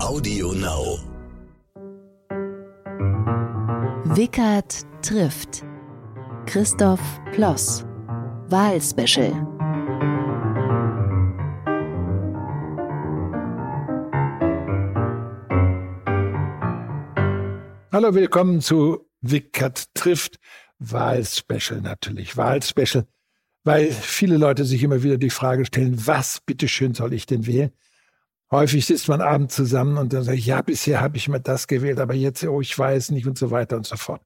Audio Now. Wickert trifft. Christoph Ploss. Wahlspecial. Hallo, willkommen zu Wickert trifft. Wahlspecial natürlich. Wahlspecial, weil viele Leute sich immer wieder die Frage stellen, was bitteschön soll ich denn wählen? Häufig sitzt man abends zusammen und dann sagt, ja, bisher habe ich mir das gewählt, aber jetzt, oh, ich weiß nicht und so weiter und so fort.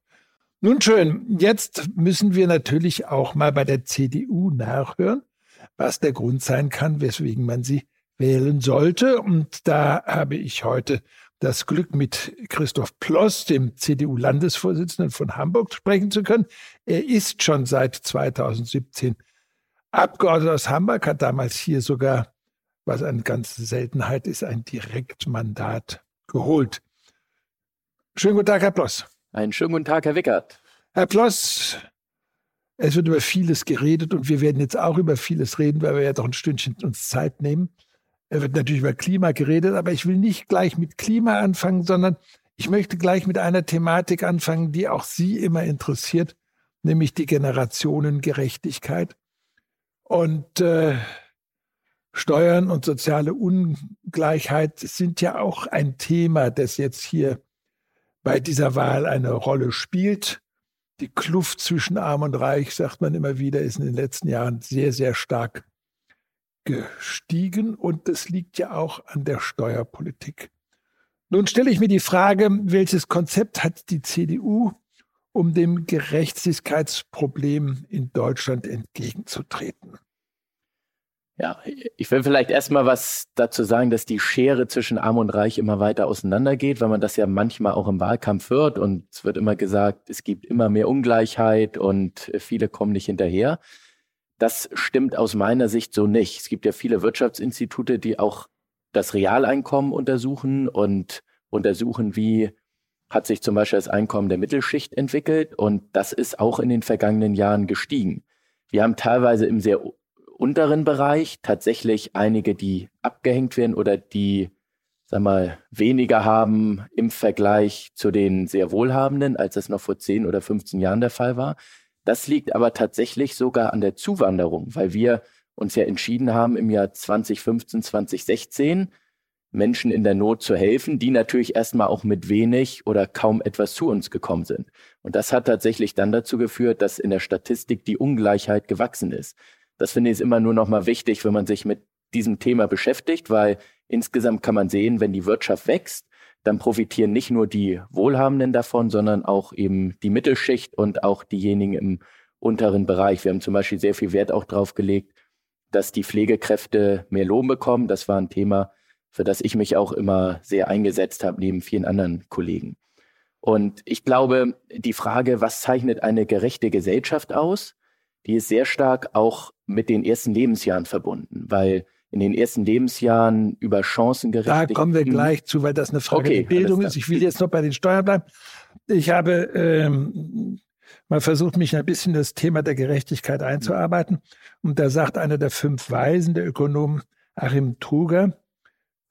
Nun schön, jetzt müssen wir natürlich auch mal bei der CDU nachhören, was der Grund sein kann, weswegen man sie wählen sollte. Und da habe ich heute das Glück, mit Christoph Ploss, dem CDU-Landesvorsitzenden von Hamburg, sprechen zu können. Er ist schon seit 2017 Abgeordneter aus Hamburg, hat damals hier sogar was eine ganze Seltenheit ist, ein Direktmandat geholt. Schönen guten Tag, Herr Ploss. Einen schönen guten Tag, Herr Wickert. Herr Ploss, es wird über vieles geredet und wir werden jetzt auch über vieles reden, weil wir ja doch ein Stündchen uns Zeit nehmen. Er wird natürlich über Klima geredet, aber ich will nicht gleich mit Klima anfangen, sondern ich möchte gleich mit einer Thematik anfangen, die auch Sie immer interessiert, nämlich die Generationengerechtigkeit. Und äh, Steuern und soziale Ungleichheit sind ja auch ein Thema, das jetzt hier bei dieser Wahl eine Rolle spielt. Die Kluft zwischen Arm und Reich, sagt man immer wieder, ist in den letzten Jahren sehr, sehr stark gestiegen und das liegt ja auch an der Steuerpolitik. Nun stelle ich mir die Frage, welches Konzept hat die CDU, um dem Gerechtigkeitsproblem in Deutschland entgegenzutreten? Ja, ich will vielleicht erstmal was dazu sagen, dass die Schere zwischen Arm und Reich immer weiter auseinandergeht, weil man das ja manchmal auch im Wahlkampf hört und es wird immer gesagt, es gibt immer mehr Ungleichheit und viele kommen nicht hinterher. Das stimmt aus meiner Sicht so nicht. Es gibt ja viele Wirtschaftsinstitute, die auch das Realeinkommen untersuchen und untersuchen, wie hat sich zum Beispiel das Einkommen der Mittelschicht entwickelt und das ist auch in den vergangenen Jahren gestiegen. Wir haben teilweise im sehr unteren Bereich tatsächlich einige, die abgehängt werden oder die, sag mal, weniger haben im Vergleich zu den sehr Wohlhabenden, als das noch vor 10 oder 15 Jahren der Fall war. Das liegt aber tatsächlich sogar an der Zuwanderung, weil wir uns ja entschieden haben, im Jahr 2015, 2016 Menschen in der Not zu helfen, die natürlich erstmal auch mit wenig oder kaum etwas zu uns gekommen sind. Und das hat tatsächlich dann dazu geführt, dass in der Statistik die Ungleichheit gewachsen ist. Das finde ich immer nur nochmal wichtig, wenn man sich mit diesem Thema beschäftigt, weil insgesamt kann man sehen, wenn die Wirtschaft wächst, dann profitieren nicht nur die Wohlhabenden davon, sondern auch eben die Mittelschicht und auch diejenigen im unteren Bereich. Wir haben zum Beispiel sehr viel Wert auch drauf gelegt, dass die Pflegekräfte mehr Lohn bekommen. Das war ein Thema, für das ich mich auch immer sehr eingesetzt habe, neben vielen anderen Kollegen. Und ich glaube, die Frage, was zeichnet eine gerechte Gesellschaft aus, die ist sehr stark auch mit den ersten Lebensjahren verbunden, weil in den ersten Lebensjahren über Chancengerechtigkeit. Da kommen wir gleich zu, weil das eine Frage okay, der Bildung ist. Ich will jetzt noch bei den Steuern bleiben. Ich habe ähm, mal versucht, mich ein bisschen das Thema der Gerechtigkeit einzuarbeiten. Und da sagt einer der fünf Weisen, der Ökonom Achim Truger,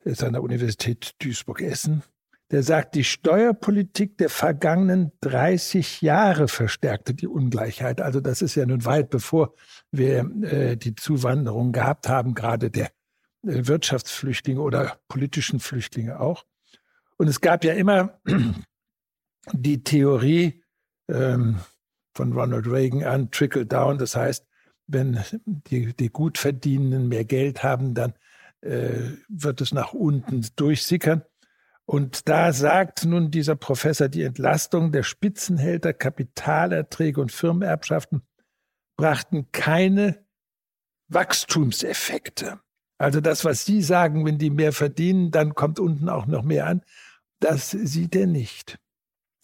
der ist an der Universität Duisburg-Essen, der sagt, die Steuerpolitik der vergangenen 30 Jahre verstärkte die Ungleichheit. Also das ist ja nun weit bevor wir äh, die Zuwanderung gehabt haben, gerade der äh, Wirtschaftsflüchtlinge oder politischen Flüchtlinge auch. Und es gab ja immer die Theorie ähm, von Ronald Reagan an, Trickle Down. Das heißt, wenn die, die Gutverdienenden mehr Geld haben, dann äh, wird es nach unten durchsickern. Und da sagt nun dieser Professor, die Entlastung der Spitzenhälter, Kapitalerträge und Firmenerbschaften brachten keine Wachstumseffekte. Also das, was Sie sagen, wenn die mehr verdienen, dann kommt unten auch noch mehr an, das sieht er nicht.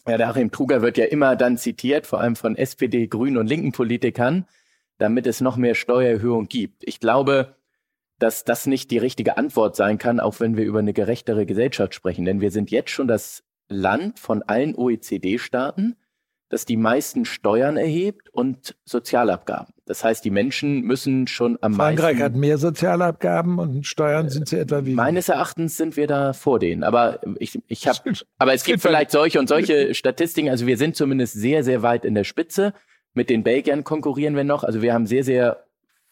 Ja, der Achim Truger wird ja immer dann zitiert, vor allem von SPD, Grünen und linken Politikern, damit es noch mehr Steuererhöhung gibt. Ich glaube, dass das nicht die richtige Antwort sein kann, auch wenn wir über eine gerechtere Gesellschaft sprechen. Denn wir sind jetzt schon das Land von allen OECD-Staaten, das die meisten Steuern erhebt und Sozialabgaben. Das heißt, die Menschen müssen schon am Frankreich meisten. Frankreich hat mehr Sozialabgaben und Steuern sind sie etwa wie. Meines Erachtens sind wir da vor denen. Aber ich, ich habe, aber es gibt vielleicht solche und solche Statistiken. Also wir sind zumindest sehr, sehr weit in der Spitze. Mit den Belgiern konkurrieren wir noch. Also wir haben sehr, sehr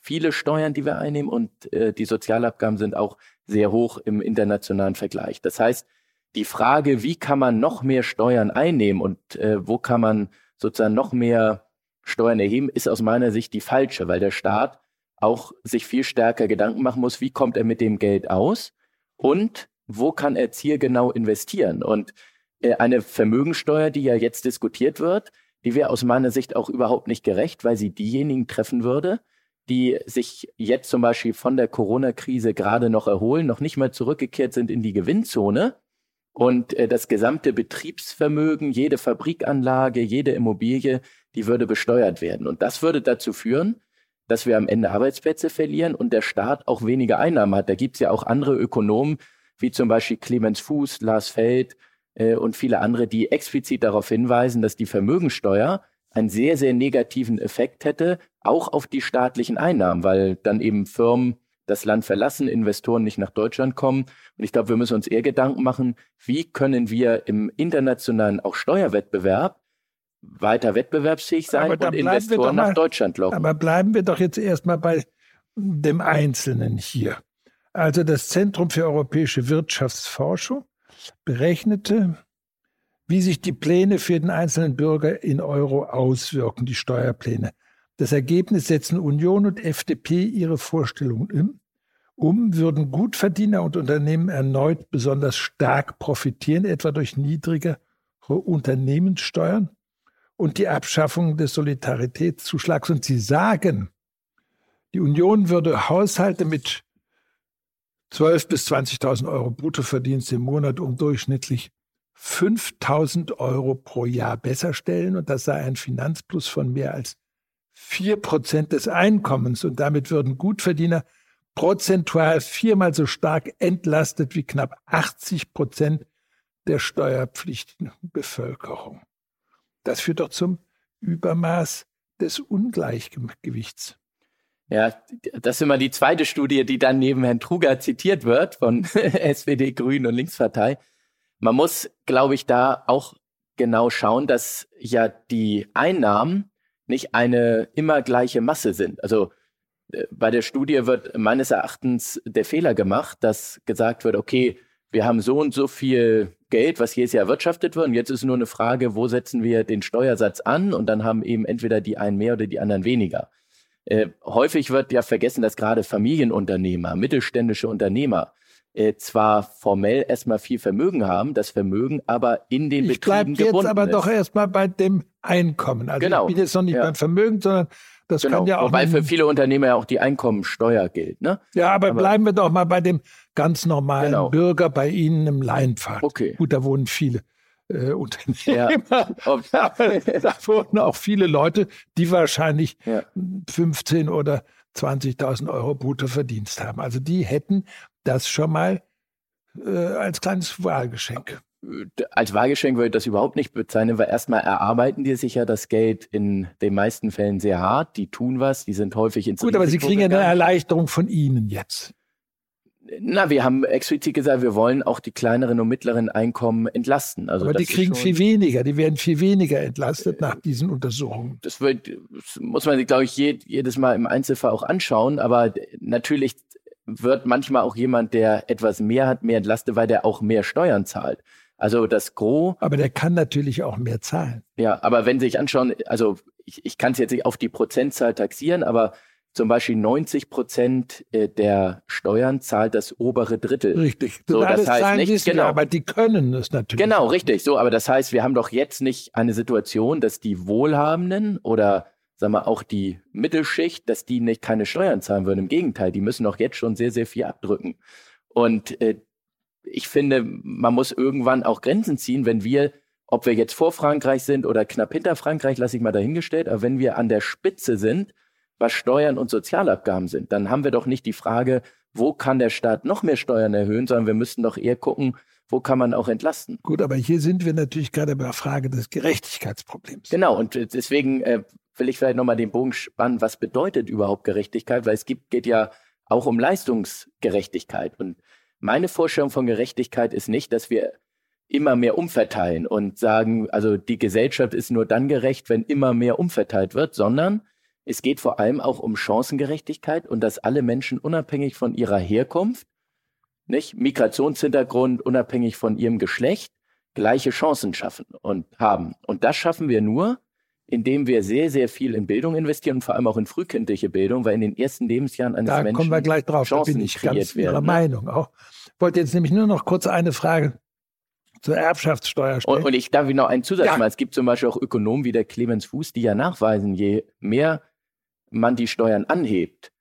viele Steuern, die wir einnehmen und äh, die Sozialabgaben sind auch sehr hoch im internationalen Vergleich. Das heißt, die Frage, wie kann man noch mehr Steuern einnehmen und äh, wo kann man sozusagen noch mehr Steuern erheben, ist aus meiner Sicht die falsche, weil der Staat auch sich viel stärker Gedanken machen muss, wie kommt er mit dem Geld aus und wo kann er zielgenau investieren. Und äh, eine Vermögensteuer, die ja jetzt diskutiert wird, die wäre aus meiner Sicht auch überhaupt nicht gerecht, weil sie diejenigen treffen würde, die sich jetzt zum Beispiel von der Corona-Krise gerade noch erholen, noch nicht mal zurückgekehrt sind in die Gewinnzone und äh, das gesamte Betriebsvermögen, jede Fabrikanlage, jede Immobilie, die würde besteuert werden. Und das würde dazu führen, dass wir am Ende Arbeitsplätze verlieren und der Staat auch weniger Einnahmen hat. Da gibt es ja auch andere Ökonomen, wie zum Beispiel Clemens Fuß, Lars Feld äh, und viele andere, die explizit darauf hinweisen, dass die Vermögensteuer einen sehr, sehr negativen Effekt hätte, auch auf die staatlichen Einnahmen, weil dann eben Firmen das Land verlassen, Investoren nicht nach Deutschland kommen. Und ich glaube, wir müssen uns eher Gedanken machen, wie können wir im internationalen auch Steuerwettbewerb weiter wettbewerbsfähig sein und Investoren mal, nach Deutschland locken. Aber bleiben wir doch jetzt erstmal bei dem Einzelnen hier. Also das Zentrum für europäische Wirtschaftsforschung berechnete, wie sich die Pläne für den einzelnen Bürger in Euro auswirken, die Steuerpläne. Das Ergebnis setzen Union und FDP ihre Vorstellungen um. Um würden Gutverdiener und Unternehmen erneut besonders stark profitieren, etwa durch niedrigere Unternehmenssteuern und die Abschaffung des Solidaritätszuschlags. Und sie sagen, die Union würde Haushalte mit 12.000 bis 20.000 Euro Bruttoverdienst im Monat um durchschnittlich 5.000 Euro pro Jahr besser stellen. Und das sei ein Finanzplus von mehr als vier Prozent des Einkommens und damit würden Gutverdiener prozentual viermal so stark entlastet wie knapp 80 Prozent der steuerpflichtigen Bevölkerung. Das führt doch zum Übermaß des Ungleichgewichts. Ja, das ist immer die zweite Studie, die dann neben Herrn Truger zitiert wird von SPD, Grünen und Linkspartei. Man muss, glaube ich, da auch genau schauen, dass ja die Einnahmen nicht eine immer gleiche Masse sind. Also äh, bei der Studie wird meines Erachtens der Fehler gemacht, dass gesagt wird, okay, wir haben so und so viel Geld, was jedes Jahr erwirtschaftet wird. Und jetzt ist nur eine Frage, wo setzen wir den Steuersatz an? Und dann haben eben entweder die einen mehr oder die anderen weniger. Äh, häufig wird ja vergessen, dass gerade Familienunternehmer, mittelständische Unternehmer äh, zwar formell erstmal viel Vermögen haben, das Vermögen aber in den ich Betrieben gebunden jetzt aber ist. doch erstmal bei dem Einkommen. Also genau. ich bin jetzt noch nicht ja. beim Vermögen, sondern das genau. kann ja auch. Wobei für viele Unternehmer ja auch die Einkommensteuer gilt, ne? Ja, aber, aber bleiben wir doch mal bei dem ganz normalen genau. Bürger bei Ihnen im Leinpfad. Okay. Gut, da wohnen viele. Äh, Unternehmer. Ja. da wohnen auch viele Leute, die wahrscheinlich ja. 15 oder 20.000 Euro Bruttoverdienst haben. Also die hätten das schon mal äh, als kleines Wahlgeschenk. Als Wahlgeschenk würde ich das überhaupt nicht bezeichnen, weil erstmal erarbeiten die sich ja das Geld in den meisten Fällen sehr hart. Die tun was, die sind häufig ins Gut, aber sie kriegen ja eine Erleichterung von Ihnen jetzt. Na, wir haben explizit gesagt, wir wollen auch die kleineren und mittleren Einkommen entlasten. Also Aber die kriegen viel weniger, die werden viel weniger entlastet äh, nach diesen Untersuchungen. Das, wird, das muss man sich, glaube ich, jedes Mal im Einzelfall auch anschauen. Aber natürlich wird manchmal auch jemand, der etwas mehr hat, mehr entlastet, weil der auch mehr Steuern zahlt. Also das Gros. Aber der kann natürlich auch mehr zahlen. Ja, aber wenn Sie sich anschauen, also ich, ich kann es jetzt nicht auf die Prozentzahl taxieren, aber zum Beispiel 90 Prozent äh, der Steuern zahlt das obere Drittel. Richtig. So, das, das heißt nicht, genau, aber die können es natürlich. Genau, richtig. So, aber das heißt, wir haben doch jetzt nicht eine Situation, dass die Wohlhabenden oder sagen wir auch die Mittelschicht, dass die nicht keine Steuern zahlen würden. Im Gegenteil, die müssen doch jetzt schon sehr, sehr viel abdrücken. Und äh, ich finde, man muss irgendwann auch Grenzen ziehen, wenn wir, ob wir jetzt vor Frankreich sind oder knapp hinter Frankreich, lasse ich mal dahingestellt, aber wenn wir an der Spitze sind, was Steuern und Sozialabgaben sind, dann haben wir doch nicht die Frage, wo kann der Staat noch mehr Steuern erhöhen, sondern wir müssten doch eher gucken, wo kann man auch entlasten. Gut, aber hier sind wir natürlich gerade bei der Frage des Gerechtigkeitsproblems. Genau, und deswegen äh, will ich vielleicht nochmal den Bogen spannen, was bedeutet überhaupt Gerechtigkeit, weil es gibt, geht ja auch um Leistungsgerechtigkeit. Und meine Vorstellung von Gerechtigkeit ist nicht, dass wir immer mehr umverteilen und sagen, also die Gesellschaft ist nur dann gerecht, wenn immer mehr umverteilt wird, sondern es geht vor allem auch um Chancengerechtigkeit und dass alle Menschen unabhängig von ihrer Herkunft, nicht Migrationshintergrund, unabhängig von ihrem Geschlecht, gleiche Chancen schaffen und haben. Und das schaffen wir nur, indem wir sehr, sehr viel in Bildung investieren und vor allem auch in frühkindliche Bildung, weil in den ersten Lebensjahren eines da Menschen kommen wir gleich drauf, Chancen da bin ich ganz werden, Ihrer ne? Meinung auch. Ich wollte jetzt nämlich nur noch kurz eine Frage zur Erbschaftssteuer stellen. Und, und ich darf Ihnen noch einen Zusatz Ja. machen. Es gibt zum Beispiel auch Ökonomen wie der Clemens Fuß, die ja nachweisen, je mehr man die Steuern anhebt,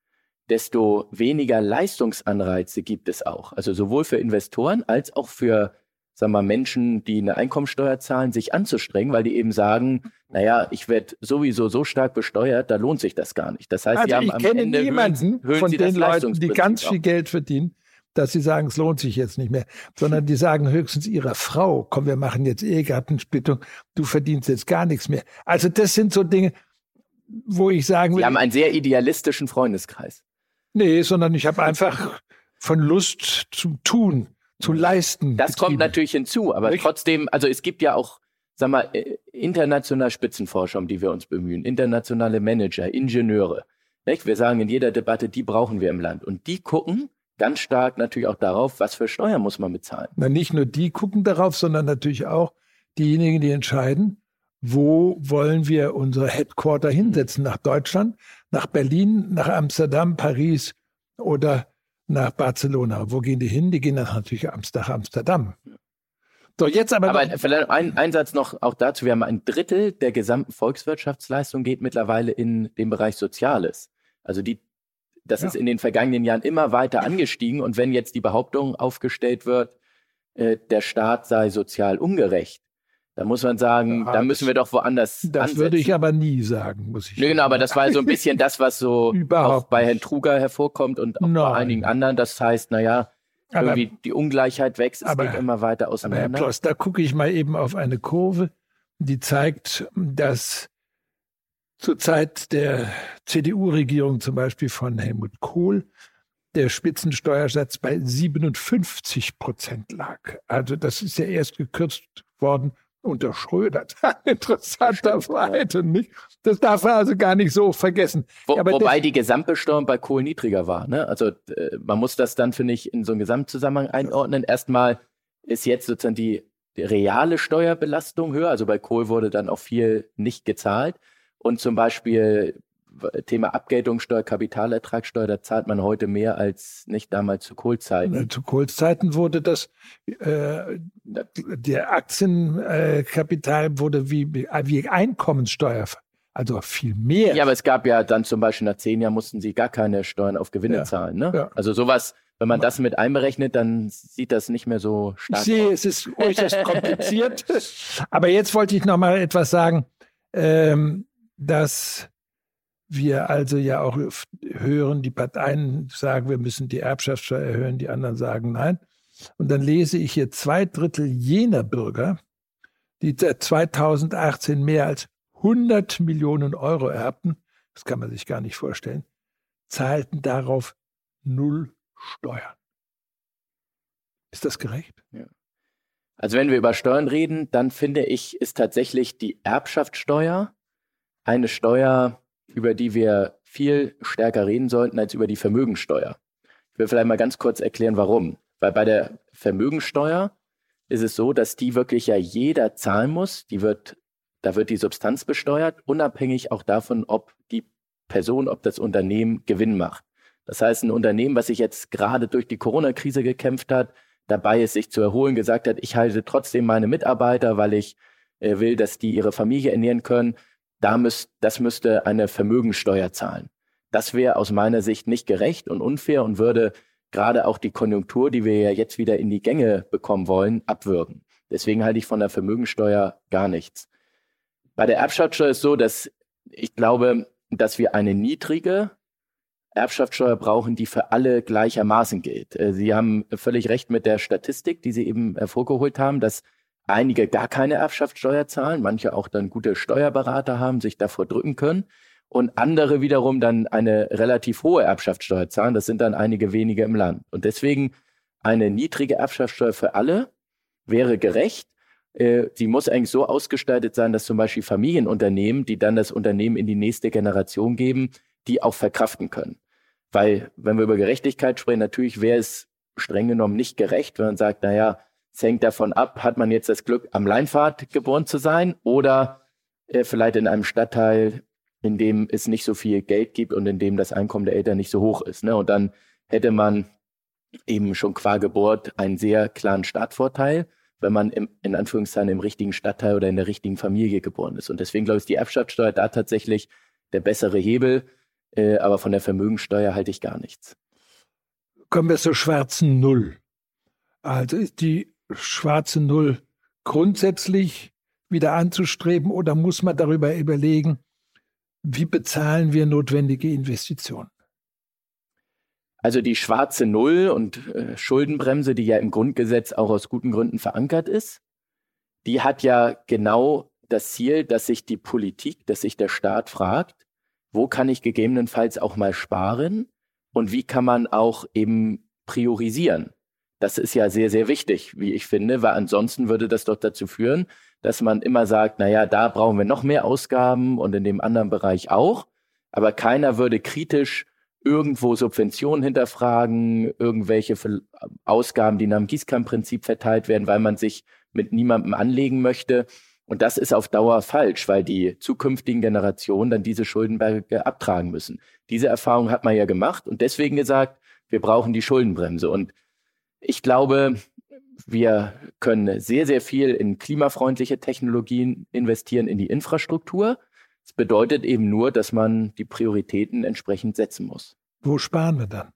desto weniger Leistungsanreize gibt es auch. Also sowohl für Investoren als auch für sagen wir, mal, Menschen, die eine Einkommensteuer zahlen, sich anzustrengen, weil die eben sagen, naja, ich werde sowieso so stark besteuert, da lohnt sich das gar nicht. Das heißt, sie also haben ich am kenne Ende niemanden höhen, höhen von den Leuten, die ganz viel. Geld verdienen, dass sie sagen, es lohnt sich jetzt nicht mehr, sondern die sagen höchstens ihrer Frau, komm, wir machen jetzt Ehegattensplittung, du verdienst jetzt gar nichts mehr. Also das sind so Dinge, wo ich sagen Sie will, haben einen sehr idealistischen Freundeskreis. nee, sondern ich habe einfach von Lust zum Tun, zu leisten. Das kommt getrieben. natürlich hinzu, aber Nicht? trotzdem, also es gibt ja auch, sag mal, äh, international Spitzenforscher, um die wir uns bemühen, internationale Manager, Ingenieure. Nicht? Wir sagen in jeder Debatte, die brauchen wir im Land. Und die gucken ganz stark natürlich auch darauf, was für Steuern muss man bezahlen. Na, nicht nur die gucken darauf, sondern natürlich auch diejenigen, die entscheiden, wo wollen wir unser Headquarter hinsetzen? Nach Deutschland, nach Berlin, nach Amsterdam, Paris oder nach Barcelona. Wo gehen die hin? Die gehen nach natürlich nach Amsterdam. So, jetzt aber, Aber noch, vielleicht ein, ein Satz noch auch dazu. Wir haben ein Drittel der gesamten Volkswirtschaftsleistung geht mittlerweile in den Bereich Soziales. Also die, das Ja. ist in den vergangenen Jahren immer weiter angestiegen. Und wenn jetzt die Behauptung aufgestellt wird, äh, der Staat sei sozial ungerecht, dann muss man sagen, Ja, da müssen wir doch woanders das ansetzen. würde ich aber nie sagen, muss ich Nee, genau, aber das war so ein bisschen das, was so auch bei Herrn Truger hervorkommt und auch Nein. bei einigen anderen. Das heißt, naja, Aber- irgendwie die Ungleichheit wächst, es aber- geht immer weiter Aber Herr auseinander. Ploss, da gucke ich mal eben auf eine Kurve, die zeigt, dass zur Zeit der CDU-Regierung zum Beispiel von Helmut Kohl der Spitzensteuersatz bei 57 Prozent lag. Also das ist ja erst gekürzt worden unter Schröder. Interessanterweise nicht. Das darf man also gar nicht so vergessen. Wo, aber wobei das- die Gesamtbesteuerung bei Kohl niedriger war. Ne? Also äh, man muss das dann, finde ich, in so einen Gesamtzusammenhang einordnen. Erstmal ist jetzt sozusagen die, die reale Steuerbelastung höher. Also bei Kohl wurde dann auch viel nicht gezahlt. Und zum Beispiel Thema Abgeltungssteuer, Kapitalertragssteuer, da zahlt man heute mehr als nicht damals zu Kohlzeiten. Zu Kohls Zeiten wurde das, äh, der Aktienkapital wurde wie, wie Einkommenssteuer, also viel mehr. Ja, aber es gab ja dann zum Beispiel nach zehn Jahren mussten sie gar keine Steuern auf Gewinne Ja. zahlen. Ne? Ja. Also sowas, wenn man das mit einberechnet, dann sieht das nicht mehr so Ich stark sehe, aus. es ist äußerst kompliziert. Aber jetzt wollte ich noch mal etwas sagen, ähm, dass wir also ja auch hören, die Parteien sagen, wir müssen die Erbschaftssteuer erhöhen, die anderen sagen nein. Und dann lese ich hier zwei Drittel jener Bürger, die seit 2018 mehr als 100 Millionen Euro erbten, das kann man sich gar nicht vorstellen, zahlten darauf null Steuern. Ist das gerecht? Also wenn wir über Steuern reden, dann finde ich, ist tatsächlich die Erbschaftssteuer eine Steuer, über die wir viel stärker reden sollten als über die Vermögensteuer. Ich will vielleicht mal ganz kurz erklären, warum. Weil bei der Vermögensteuer ist es so, dass die wirklich ja jeder zahlen muss. Die wird, da wird die Substanz besteuert, unabhängig auch davon, ob die Person, ob das Unternehmen Gewinn macht. Das heißt, ein Unternehmen, was sich jetzt gerade durch die Corona-Krise gekämpft hat, dabei ist, sich zu erholen, gesagt hat, ich halte trotzdem meine Mitarbeiter, weil ich äh, will, dass die ihre Familie ernähren können, da müsst, das müsste eine Vermögensteuer zahlen. Das wäre aus meiner Sicht nicht gerecht und unfair und würde gerade auch die Konjunktur, die wir ja jetzt wieder in die Gänge bekommen wollen, abwürgen. Deswegen halte ich von der Vermögensteuer gar nichts. Bei der Erbschaftssteuer ist so, dass ich glaube, dass wir eine niedrige Erbschaftssteuer brauchen, die für alle gleichermaßen gilt. Äh, Sie haben völlig recht mit der Statistik, die Sie eben hervorgeholt haben, dass einige gar keine Erbschaftssteuer zahlen, manche auch dann gute Steuerberater haben, sich davor drücken können und andere wiederum dann eine relativ hohe Erbschaftssteuer zahlen. Das sind dann einige wenige im Land. Und deswegen eine niedrige Erbschaftssteuer für alle wäre gerecht. Äh, sie muss eigentlich so ausgestaltet sein, dass zum Beispiel Familienunternehmen, die dann das Unternehmen in die nächste Generation geben, die auch verkraften können. Weil, wenn wir über Gerechtigkeit sprechen, natürlich wäre es streng genommen nicht gerecht, wenn man sagt, naja, es hängt davon ab, hat man jetzt das Glück, am Leinpfad geboren zu sein oder äh, vielleicht in einem Stadtteil, in dem es nicht so viel Geld gibt und in dem das Einkommen der Eltern nicht so hoch ist. Ne? Und dann hätte man eben schon qua Geburt einen sehr klaren Startvorteil, wenn man im, in Anführungszeichen im richtigen Stadtteil oder in der richtigen Familie geboren ist. Und deswegen glaube ich, ist die Erbschaftssteuer da tatsächlich der bessere Hebel, äh, aber von der Vermögensteuer halte ich gar nichts. Kommen wir zur schwarzen Null. Also die schwarze Null grundsätzlich wieder anzustreben oder muss man darüber überlegen, wie bezahlen wir notwendige Investitionen? Also die schwarze Null und äh, Schuldenbremse, die ja im Grundgesetz auch aus guten Gründen verankert ist, die hat ja genau das Ziel, dass sich die Politik, dass sich der Staat fragt, wo kann ich gegebenenfalls auch mal sparen und wie kann man auch eben priorisieren. Das ist ja sehr, sehr wichtig, wie ich finde, weil ansonsten würde das doch dazu führen, dass man immer sagt, naja, da brauchen wir noch mehr Ausgaben und in dem anderen Bereich auch. Aber keiner würde kritisch irgendwo Subventionen hinterfragen, irgendwelche Ausgaben, die nach dem Gießkannenprinzip verteilt werden, weil man sich mit niemandem anlegen möchte. Und das ist auf Dauer falsch, weil die zukünftigen Generationen dann diese Schuldenberge abtragen müssen. Diese Erfahrung hat man ja gemacht und deswegen gesagt, wir brauchen die Schuldenbremse. Und ich glaube, wir können sehr, sehr viel in klimafreundliche Technologien investieren, in die Infrastruktur. Es bedeutet eben nur, dass man die Prioritäten entsprechend setzen muss. Wo sparen wir dann?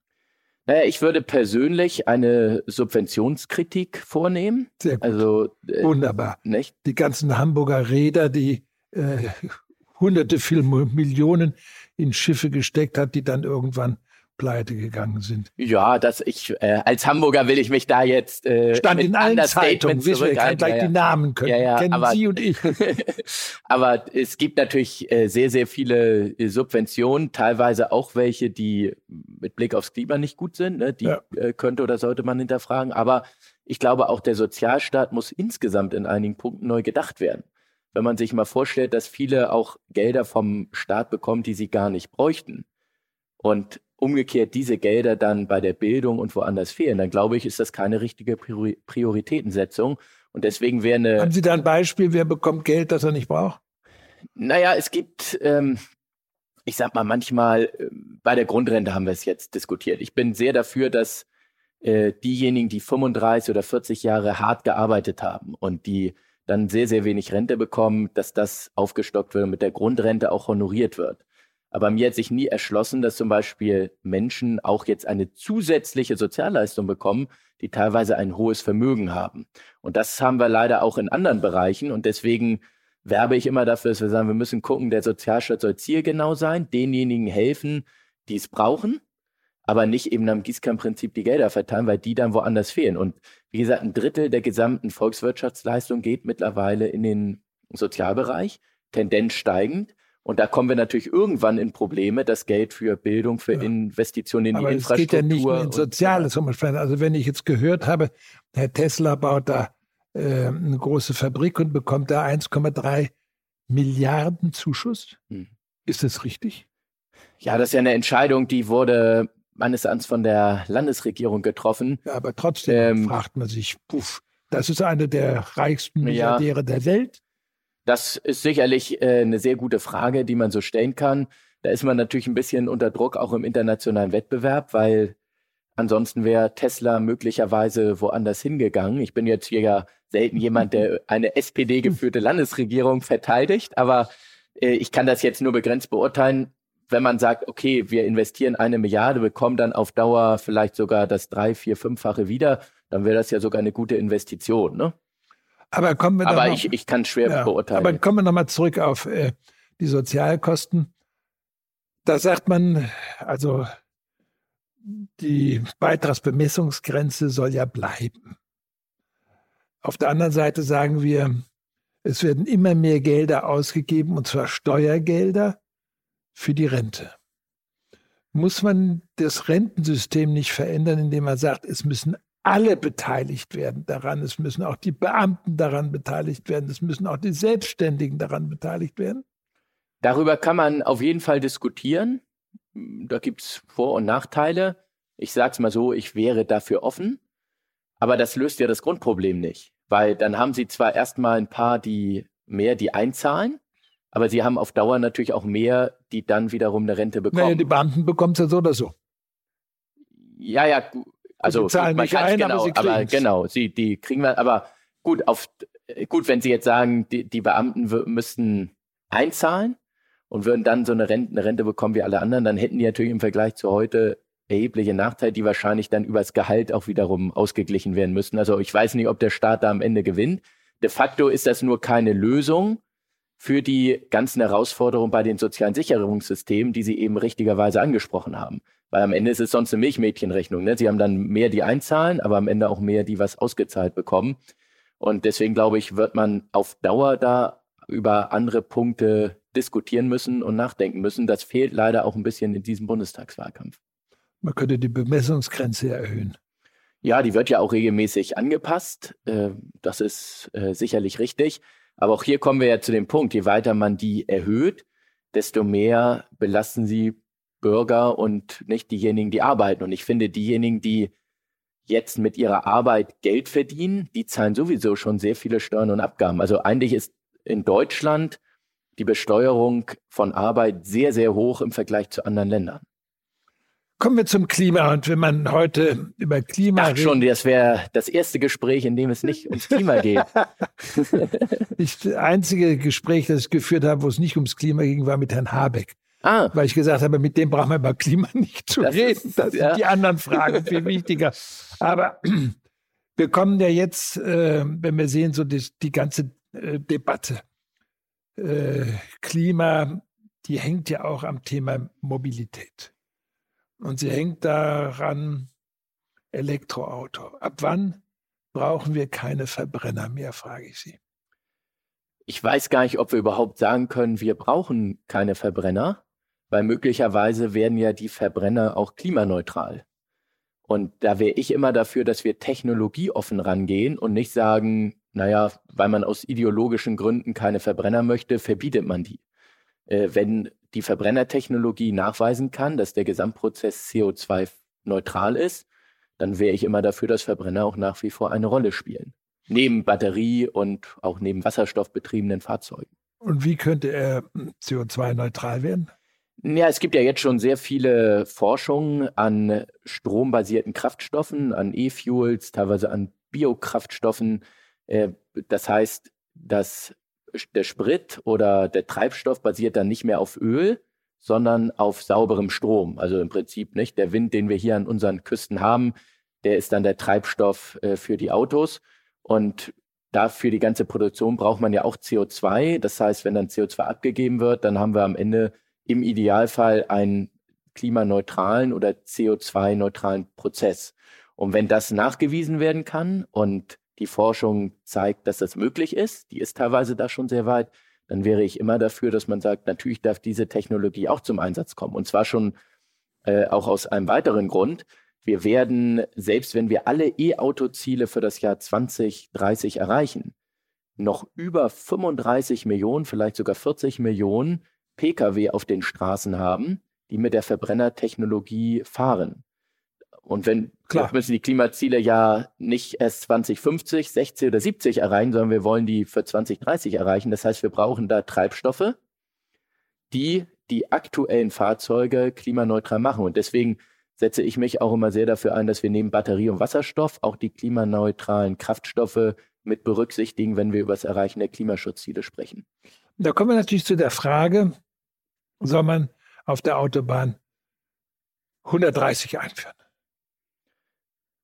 Naja, ich würde persönlich eine Subventionskritik vornehmen. Sehr gut. Also, äh, Wunderbar. Nicht? Die ganzen Hamburger Räder, die äh, hunderte Millionen in Schiffe gesteckt hat, die dann irgendwann pleite gegangen sind. Ja, dass ich äh, als Hamburger will ich mich da jetzt äh, stand in allen Zeitungen, wissen wir, kann gleich ja, die Namen können, ja, ja, kennen aber, Sie und ich. aber es gibt natürlich äh, sehr sehr viele äh, Subventionen, teilweise auch welche, die mit Blick aufs Klima nicht gut sind, ne? die ja. äh, könnte oder sollte man hinterfragen, aber ich glaube auch der Sozialstaat muss insgesamt in einigen Punkten neu gedacht werden. Wenn man sich mal vorstellt, dass viele auch Gelder vom Staat bekommen, die sie gar nicht bräuchten. Und umgekehrt diese Gelder dann bei der Bildung und woanders fehlen, dann glaube ich, ist das keine richtige Prioritätensetzung. Und deswegen wäre eine. Haben Sie da ein Beispiel, wer bekommt Geld, das er nicht braucht? Naja, es gibt, ähm, ich sag mal, manchmal, äh, bei der Grundrente haben wir es jetzt diskutiert. Ich bin sehr dafür, dass äh, diejenigen, die 35 oder 40 Jahre hart gearbeitet haben und die dann sehr, sehr wenig Rente bekommen, dass das aufgestockt wird und mit der Grundrente auch honoriert wird. Aber mir hat sich nie erschlossen, dass zum Beispiel Menschen auch jetzt eine zusätzliche Sozialleistung bekommen, die teilweise ein hohes Vermögen haben. Und das haben wir leider auch in anderen Bereichen. Und deswegen werbe ich immer dafür, dass wir sagen, wir müssen gucken, der Sozialstaat soll zielgenau sein, denjenigen helfen, die es brauchen, aber nicht eben am Gießkannenprinzip die Gelder verteilen, weil die dann woanders fehlen. Und wie gesagt, ein Drittel der gesamten Volkswirtschaftsleistung geht mittlerweile in den Sozialbereich, Tendenz steigend. Und da kommen wir natürlich irgendwann in Probleme, das Geld für Bildung, für ja. Investitionen in Aber die Infrastruktur. Es geht ja nicht nur in Soziales um. Also wenn ich jetzt gehört habe, Herr Tesla baut da äh, eine große Fabrik und bekommt da 1,3 Milliarden Zuschuss. Hm. Ist das richtig? Ja, das ist ja eine Entscheidung, die wurde meines Erachtens von der Landesregierung getroffen. Ja, aber trotzdem ähm, fragt man sich, puff, das ist eine der reichsten Milliardäre ja. der Welt. Das ist sicherlich äh, eine sehr gute Frage, die man so stellen kann. Da ist man natürlich ein bisschen unter Druck auch im internationalen Wettbewerb, weil ansonsten wäre Tesla möglicherweise woanders hingegangen. Ich bin jetzt hier ja selten jemand, der eine SPD-geführte Landesregierung verteidigt, aber äh, ich kann das jetzt nur begrenzt beurteilen. Wenn man sagt, okay, wir investieren eine Milliarde, bekommen dann auf Dauer vielleicht sogar das drei, vier, fünffache wieder, dann wäre das ja sogar eine gute Investition. Ne? Aber kommen wir Aber ich, ich kann schwer ja, beurteilen. Aber kommen wir nochmal zurück auf äh, die Sozialkosten. Da sagt man, also die Beitragsbemessungsgrenze soll ja bleiben. Auf der anderen Seite sagen wir, es werden immer mehr Gelder ausgegeben, und zwar Steuergelder für die Rente. Muss man das Rentensystem nicht verändern, indem man sagt, es müssen alle beteiligt werden daran, es müssen auch die Beamten daran beteiligt werden, es müssen auch die Selbstständigen daran beteiligt werden? Darüber kann man auf jeden Fall diskutieren. Da gibt es Vor- und Nachteile. Ich sage es mal so, ich wäre dafür offen. Aber das löst ja das Grundproblem nicht, weil dann haben sie zwar erstmal ein paar, die mehr, die einzahlen, aber sie haben auf Dauer natürlich auch mehr, die dann wiederum eine Rente bekommen. Naja, die Beamten bekommen es ja so oder so. Ja, ja, also zahlen nicht ein, genau, aber sie aber genau, sie die kriegen wir, aber gut, auf gut, wenn Sie jetzt sagen, die, die Beamten müssten einzahlen und würden dann so eine Rente, eine Rente bekommen wie alle anderen, dann hätten die natürlich im Vergleich zu heute erhebliche Nachteile, die wahrscheinlich dann übers Gehalt auch wiederum ausgeglichen werden müssen. Also ich weiß nicht, ob der Staat da am Ende gewinnt. De facto ist das nur keine Lösung für die ganzen Herausforderungen bei den sozialen Sicherungssystemen, die Sie eben richtigerweise angesprochen haben. Weil am Ende ist es sonst eine Milchmädchenrechnung. Ne? Sie haben dann mehr, die einzahlen, aber am Ende auch mehr, die was ausgezahlt bekommen. Und deswegen glaube ich, wird man auf Dauer da über andere Punkte diskutieren müssen und nachdenken müssen. Das fehlt leider auch ein bisschen in diesem Bundestagswahlkampf. Man könnte die Bemessungsgrenze erhöhen. Ja, die wird ja auch regelmäßig angepasst. Äh, das ist äh, sicherlich richtig. Aber auch hier kommen wir ja zu dem Punkt, je weiter man die erhöht, desto mehr belasten sie Bürger und nicht diejenigen, die arbeiten. Und ich finde, diejenigen, die jetzt mit ihrer Arbeit Geld verdienen, die zahlen sowieso schon sehr viele Steuern und Abgaben. Also eigentlich ist in Deutschland die Besteuerung von Arbeit sehr, sehr hoch im Vergleich zu anderen Ländern. Kommen wir zum Klima. Und wenn man heute über Klima redet. schon, das wäre das erste Gespräch, in dem es nicht ums Klima geht. das einzige Gespräch, das ich geführt habe, wo es nicht ums Klima ging, war mit Herrn Habeck. Ah. Weil ich gesagt habe, mit dem brauchen wir über Klima nicht zu das reden. Ist, das sind ja. die anderen Fragen viel wichtiger. Aber wir kommen ja jetzt, äh, wenn wir sehen, so die, die ganze äh, Debatte. Äh, Klima, die hängt ja auch am Thema Mobilität. Und sie hängt daran Elektroauto. Ab wann brauchen wir keine Verbrenner mehr, frage ich Sie. Ich weiß gar nicht, ob wir überhaupt sagen können, wir brauchen keine Verbrenner, weil möglicherweise werden ja die Verbrenner auch klimaneutral. Und da wäre ich immer dafür, dass wir technologieoffen rangehen und nicht sagen, naja, weil man aus ideologischen Gründen keine Verbrenner möchte, verbietet man die. Äh, wenn die Verbrennertechnologie nachweisen kann, dass der Gesamtprozess CO2-neutral ist, dann wäre ich immer dafür, dass Verbrenner auch nach wie vor eine Rolle spielen. Neben Batterie und auch neben wasserstoffbetriebenen Fahrzeugen. Und wie könnte er CO2-neutral werden? Ja, es gibt ja jetzt schon sehr viele Forschungen an strombasierten Kraftstoffen, an E-Fuels, teilweise an Biokraftstoffen. Äh, das heißt, dass der Sprit oder der Treibstoff basiert dann nicht mehr auf Öl, sondern auf sauberem Strom. Also im Prinzip nicht der Wind, den wir hier an unseren Küsten haben, der ist dann der Treibstoff äh, für die Autos. Und dafür die ganze Produktion braucht man ja auch CO2. Das heißt, wenn dann CO2 abgegeben wird, dann haben wir am Ende im Idealfall einen klimaneutralen oder CO2-neutralen Prozess. Und wenn das nachgewiesen werden kann und die Forschung zeigt, dass das möglich ist, die ist teilweise da schon sehr weit, dann wäre ich immer dafür, dass man sagt, natürlich darf diese Technologie auch zum Einsatz kommen. Und zwar schon äh, auch aus einem weiteren Grund. Wir werden, selbst wenn wir alle E-Auto-Ziele für das Jahr 2030 erreichen, noch über 35 Millionen, vielleicht sogar 40 Millionen Pkw auf den Straßen haben, die mit der Verbrennertechnologie fahren. Und wenn Klar. müssen die Klimaziele ja nicht erst 2050, 60 oder 70 erreichen, sondern wir wollen die für 2030 erreichen. Das heißt, wir brauchen da Treibstoffe, die die aktuellen Fahrzeuge klimaneutral machen. Und deswegen setze ich mich auch immer sehr dafür ein, dass wir neben Batterie und Wasserstoff auch die klimaneutralen Kraftstoffe mit berücksichtigen, wenn wir über das Erreichen der Klimaschutzziele sprechen. Da kommen wir natürlich zu der Frage, soll man auf der Autobahn 130 einführen?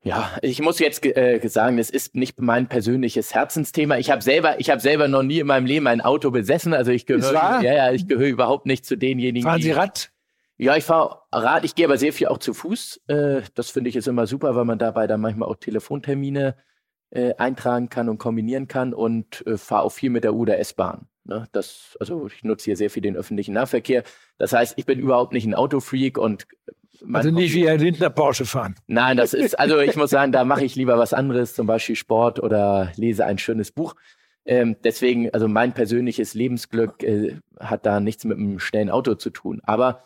Ja, ich muss jetzt äh, sagen, es ist nicht mein persönliches Herzensthema. Ich habe selber, ich habe selber noch nie in meinem Leben ein Auto besessen. Also ich gehöre, ja, ja, ich gehöre überhaupt nicht zu denjenigen. Fahren Sie Rad? Ja, ich fahre Rad, ich gehe aber sehr viel auch zu Fuß. Äh, das finde ich ist immer super, weil man dabei dann manchmal auch Telefontermine äh, eintragen kann und kombinieren kann und äh, fahre auch viel mit der U- oder S-Bahn. Ne? Das, also ich nutze hier sehr viel den öffentlichen Nahverkehr. Das heißt, ich bin überhaupt nicht ein Autofreak und also nicht wie ein Lindner Porsche fahren. Nein, das ist, also ich muss sagen, da mache ich lieber was anderes, zum Beispiel Sport oder lese ein schönes Buch. Ähm, deswegen, also mein persönliches Lebensglück äh, hat da nichts mit einem schnellen Auto zu tun. Aber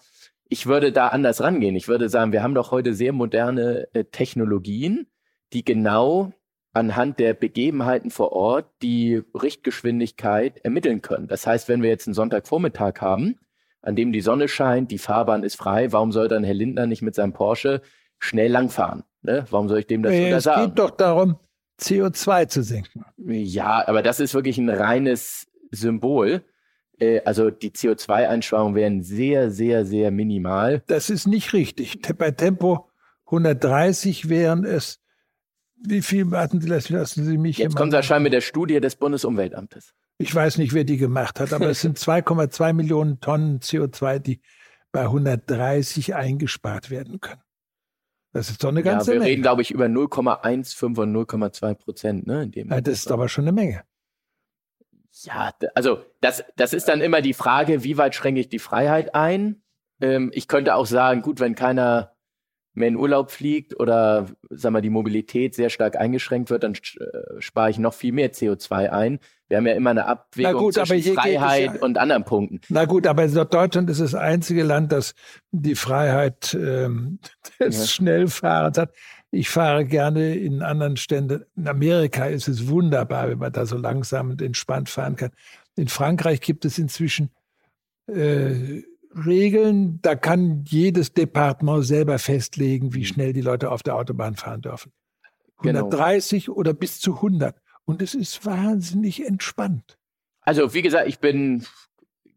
ich würde da anders rangehen. Ich würde sagen, wir haben doch heute sehr moderne äh, Technologien, die genau anhand der Begebenheiten vor Ort die Richtgeschwindigkeit ermitteln können. Das heißt, wenn wir jetzt einen Sonntagvormittag haben, an dem die Sonne scheint, die Fahrbahn ist frei, warum soll dann Herr Lindner nicht mit seinem Porsche schnell langfahren? Ne? Warum soll ich dem das nee, sagen? Es geht doch darum, CO2 zu senken. Ja, aber das ist wirklich ein reines Symbol. Äh, also die CO2-Einsparungen wären sehr, sehr, sehr minimal. Das ist nicht richtig. Bei Tempo 130 wären es wie viel warten Sie, lassen Sie mich. Jetzt kommt wahrscheinlich mit der Studie des Bundesumweltamtes. Ich weiß nicht, wer die gemacht hat, aber es sind 2,2 Millionen Tonnen CO2, die bei 130 eingespart werden können. Das ist doch eine ganze ja, wir Menge. Wir reden, glaube ich, über 0,15 und 0,2 Prozent. Ne, ja, das ist aber schon eine Menge. Ja, also das, das ist dann immer die Frage, wie weit schränke ich die Freiheit ein? Ähm, ich könnte auch sagen, gut, wenn keiner mehr in Urlaub fliegt oder sagen wir, die Mobilität sehr stark eingeschränkt wird, dann äh, spare ich noch viel mehr CO2 ein. Wir haben ja immer eine Abwägung gut, zwischen Freiheit ja, und anderen Punkten. Na gut, aber Deutschland ist das einzige Land, das die Freiheit ähm, des ja. Schnellfahrens hat. Ich fahre gerne in anderen Ständen. In Amerika ist es wunderbar, wenn man da so langsam und entspannt fahren kann. In Frankreich gibt es inzwischen äh, Regeln, da kann jedes Departement selber festlegen, wie mhm. schnell die Leute auf der Autobahn fahren dürfen. 130 genau. oder bis zu 100. Und es ist wahnsinnig entspannt. Also, wie gesagt, ich bin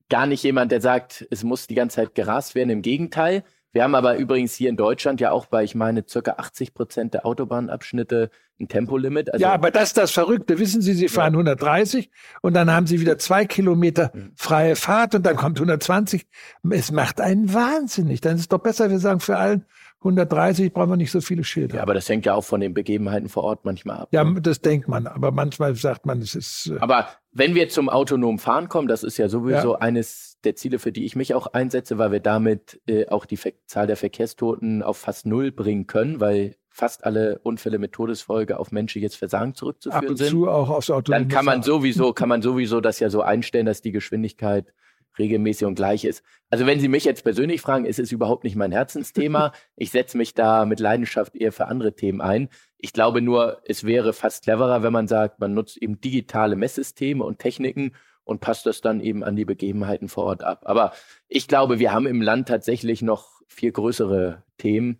gar nicht jemand, der sagt, es muss die ganze Zeit gerast werden. Im Gegenteil. Wir haben aber übrigens hier in Deutschland ja auch bei, ich meine, circa 80 Prozent der Autobahnabschnitte ein Tempolimit. Also ja, aber das ist das Verrückte. Wissen Sie, Sie fahren ja. 130 und dann haben Sie wieder zwei Kilometer mhm. freie Fahrt und dann kommt 120. Es macht einen wahnsinnig. Dann ist es doch besser, wir sagen für allen 130 brauchen wir nicht so viele Schilder. Ja, aber das hängt ja auch von den Begebenheiten vor Ort manchmal ab. Ja, ne? das denkt man. Aber manchmal sagt man, es ist. Äh aber wenn wir zum autonomen Fahren kommen, das ist ja sowieso ja. eines der Ziele, für die ich mich auch einsetze, weil wir damit äh, auch die Ver Zahl der Verkehrstoten auf fast null bringen können, weil fast alle Unfälle mit Todesfolge auf menschliches Versagen zurückzuführen Ab und sind. Zu auch aufs Dann kann man sowieso, kann man sowieso das ja so einstellen, dass die Geschwindigkeit regelmäßig und gleich ist. Also wenn Sie mich jetzt persönlich fragen, ist es überhaupt nicht mein Herzensthema. Ich setze mich da mit Leidenschaft eher für andere Themen ein. Ich glaube nur, es wäre fast cleverer, wenn man sagt, man nutzt eben digitale Messsysteme und Techniken und passt das dann eben an die Begebenheiten vor Ort ab. Aber ich glaube, wir haben im Land tatsächlich noch viel größere Themen,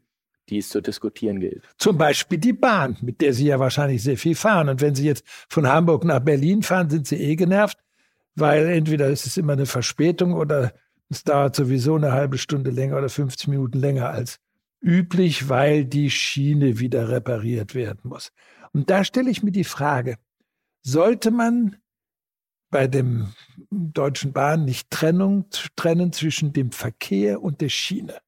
die es zu diskutieren gilt. Zum Beispiel die Bahn, mit der Sie ja wahrscheinlich sehr viel fahren. Und wenn Sie jetzt von Hamburg nach Berlin fahren, sind Sie eh genervt weil entweder ist es immer eine Verspätung oder es dauert sowieso eine halbe Stunde länger oder 50 Minuten länger als üblich, weil die Schiene wieder repariert werden muss. Und da stelle ich mir die Frage, sollte man bei dem Deutschen Bahn nicht Trennung trennen zwischen dem Verkehr und der Schiene?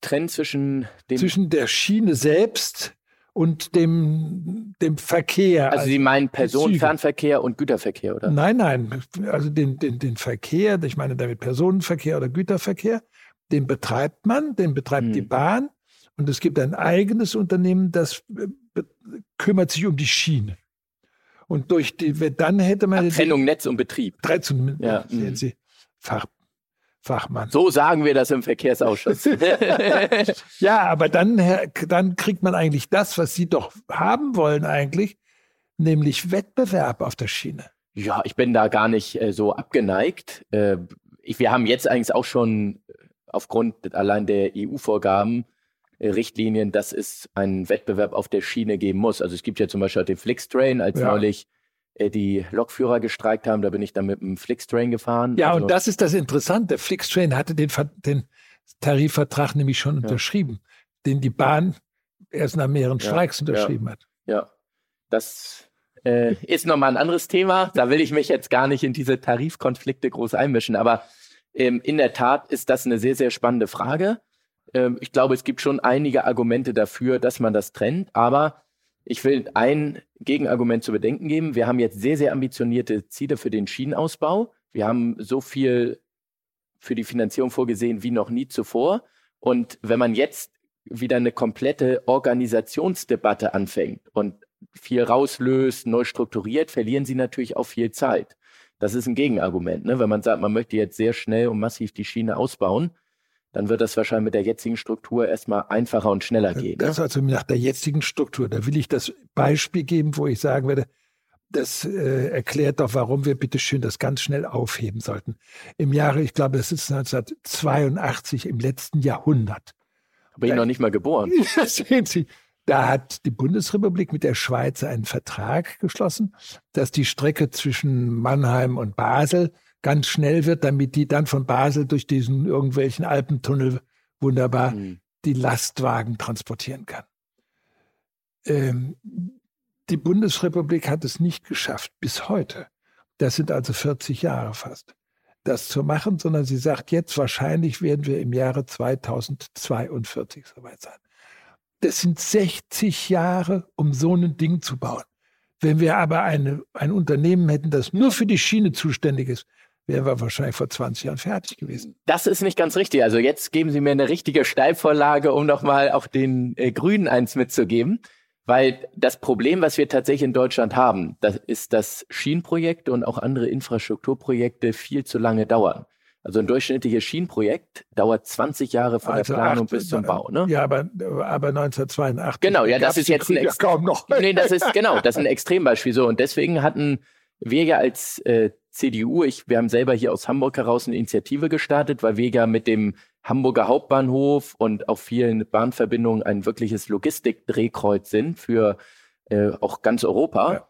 Trennen zwischen dem zwischen der Schiene selbst und dem, dem Verkehr. Also Sie meinen Personenfernverkehr und Güterverkehr, oder? Nein, nein. Also den, den, den Verkehr, ich meine damit Personenverkehr oder Güterverkehr, den betreibt man, den betreibt hm. die Bahn. Und es gibt ein eigenes Unternehmen, das äh, kümmert sich um die Schiene. Und durch die, dann hätte man. Ach, Trennung Netz und Betrieb. Trennung, ja. Sehen hm. Sie, Fach, Fachmann. So sagen wir das im Verkehrsausschuss. ja, aber dann, dann kriegt man eigentlich das, was Sie doch haben wollen eigentlich, nämlich Wettbewerb auf der Schiene. Ja, ich bin da gar nicht äh, so abgeneigt. Äh, ich, wir haben jetzt eigentlich auch schon aufgrund allein der EU-Vorgaben äh, Richtlinien, dass es einen Wettbewerb auf der Schiene geben muss. Also es gibt ja zum Beispiel den Flixtrain als ja. neulich äh, die Lokführer gestreikt haben. Da bin ich dann mit dem Flixtrain gefahren. Ja, also, und das ist das Interessante. Flixtrain hatte den, den Tarifvertrag nämlich schon ja. unterschrieben, den die Bahn erst nach mehreren Streiks ja, unterschrieben hat. Ja, das äh, ist nochmal ein anderes Thema. Da will ich mich jetzt gar nicht in diese Tarifkonflikte groß einmischen. Aber Ähm, in der Tat ist das eine sehr, sehr spannende Frage. Ähm, ich glaube, es gibt schon einige Argumente dafür, dass man das trennt, aber ich will ein Gegenargument zu bedenken geben. Wir haben jetzt sehr, sehr ambitionierte Ziele für den Schienenausbau. Wir haben so viel für die Finanzierung vorgesehen wie noch nie zuvor. Und wenn man jetzt wieder eine komplette Organisationsdebatte anfängt und viel rauslöst, neu strukturiert, verlieren sie natürlich auch viel Zeit. Das ist ein Gegenargument. Ne? Wenn man sagt, man möchte jetzt sehr schnell und massiv die Schiene ausbauen, dann wird das wahrscheinlich mit der jetzigen Struktur erstmal einfacher und schneller gehen. Das ne? also nach der jetzigen Struktur. Da will ich das Beispiel geben, wo ich sagen werde, das äh, erklärt doch, warum wir bitte schön das ganz schnell aufheben sollten. Im Jahre, ich glaube, es ist 1982, im letzten Jahrhundert. Bin ich noch nicht mal geboren. sehen Sie, da hat die Bundesrepublik mit der Schweiz einen Vertrag geschlossen, dass die Strecke zwischen Mannheim und Basel ganz schnell wird, damit die dann von Basel durch diesen irgendwelchen Alpentunnel wunderbar mhm. die Lastwagen transportieren kann. Ähm, die Bundesrepublik hat es nicht geschafft bis heute. Das sind also 40 Jahre fast, das zu machen, sondern sie sagt jetzt, wahrscheinlich werden wir im Jahre 2042 soweit sein. Das sind 60 Jahre, um so ein Ding zu bauen. Wenn wir aber eine, ein Unternehmen hätten, das nur für die Schiene zuständig ist, wären wir wahrscheinlich vor 20 Jahren fertig gewesen. Das ist nicht ganz richtig. Also jetzt geben Sie mir eine richtige Steilvorlage, um nochmal auch den äh, Grünen eins mitzugeben. Weil das Problem, was wir tatsächlich in Deutschland haben, das ist, dass Schienenprojekte und auch andere Infrastrukturprojekte viel zu lange dauern. Also ein durchschnittliches Schienenprojekt dauert 20 Jahre von also der Planung acht, bis zum Bau. Ne? Ja, aber, aber 1982. Genau, ja, das ist jetzt ein Ex kaum noch. nee, das ist genau, das ist ein Extrembeispiel so. Und deswegen hatten wir ja als äh, CDU, ich, wir haben selber hier aus Hamburg heraus eine Initiative gestartet, weil wir ja mit dem Hamburger Hauptbahnhof und auch vielen Bahnverbindungen ein wirkliches Logistikdrehkreuz sind für äh, auch ganz Europa. Ja.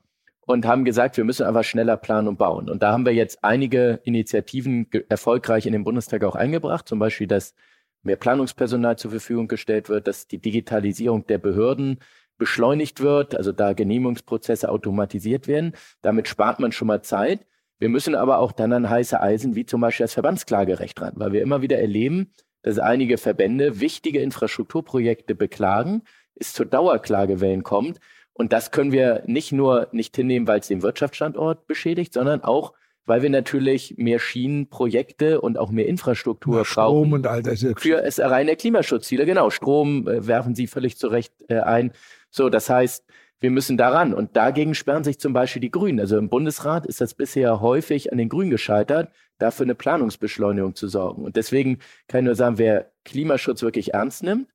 Und haben gesagt, wir müssen einfach schneller planen und bauen. Und da haben wir jetzt einige Initiativen erfolgreich in den Bundestag auch eingebracht. Zum Beispiel, dass mehr Planungspersonal zur Verfügung gestellt wird, dass die Digitalisierung der Behörden beschleunigt wird, also da Genehmigungsprozesse automatisiert werden. Damit spart man schon mal Zeit. Wir müssen aber auch dann an heiße Eisen wie zum Beispiel das Verbandsklagerecht ran, weil wir immer wieder erleben, dass einige Verbände wichtige Infrastrukturprojekte beklagen, es zu Dauerklagewellen kommt. Und das können wir nicht nur nicht hinnehmen, weil es den Wirtschaftsstandort beschädigt, sondern auch, weil wir natürlich mehr Schienenprojekte und auch mehr Infrastruktur Na, Strom brauchen und all das für Erreichen der Klimaschutzziele. Genau, Strom äh, werfen Sie völlig zu Recht äh, ein. So, das heißt, wir müssen daran. Und dagegen sperren sich zum Beispiel die Grünen. Also im Bundesrat ist das bisher häufig an den Grünen gescheitert, dafür eine Planungsbeschleunigung zu sorgen. Und deswegen kann ich nur sagen, wer Klimaschutz wirklich ernst nimmt,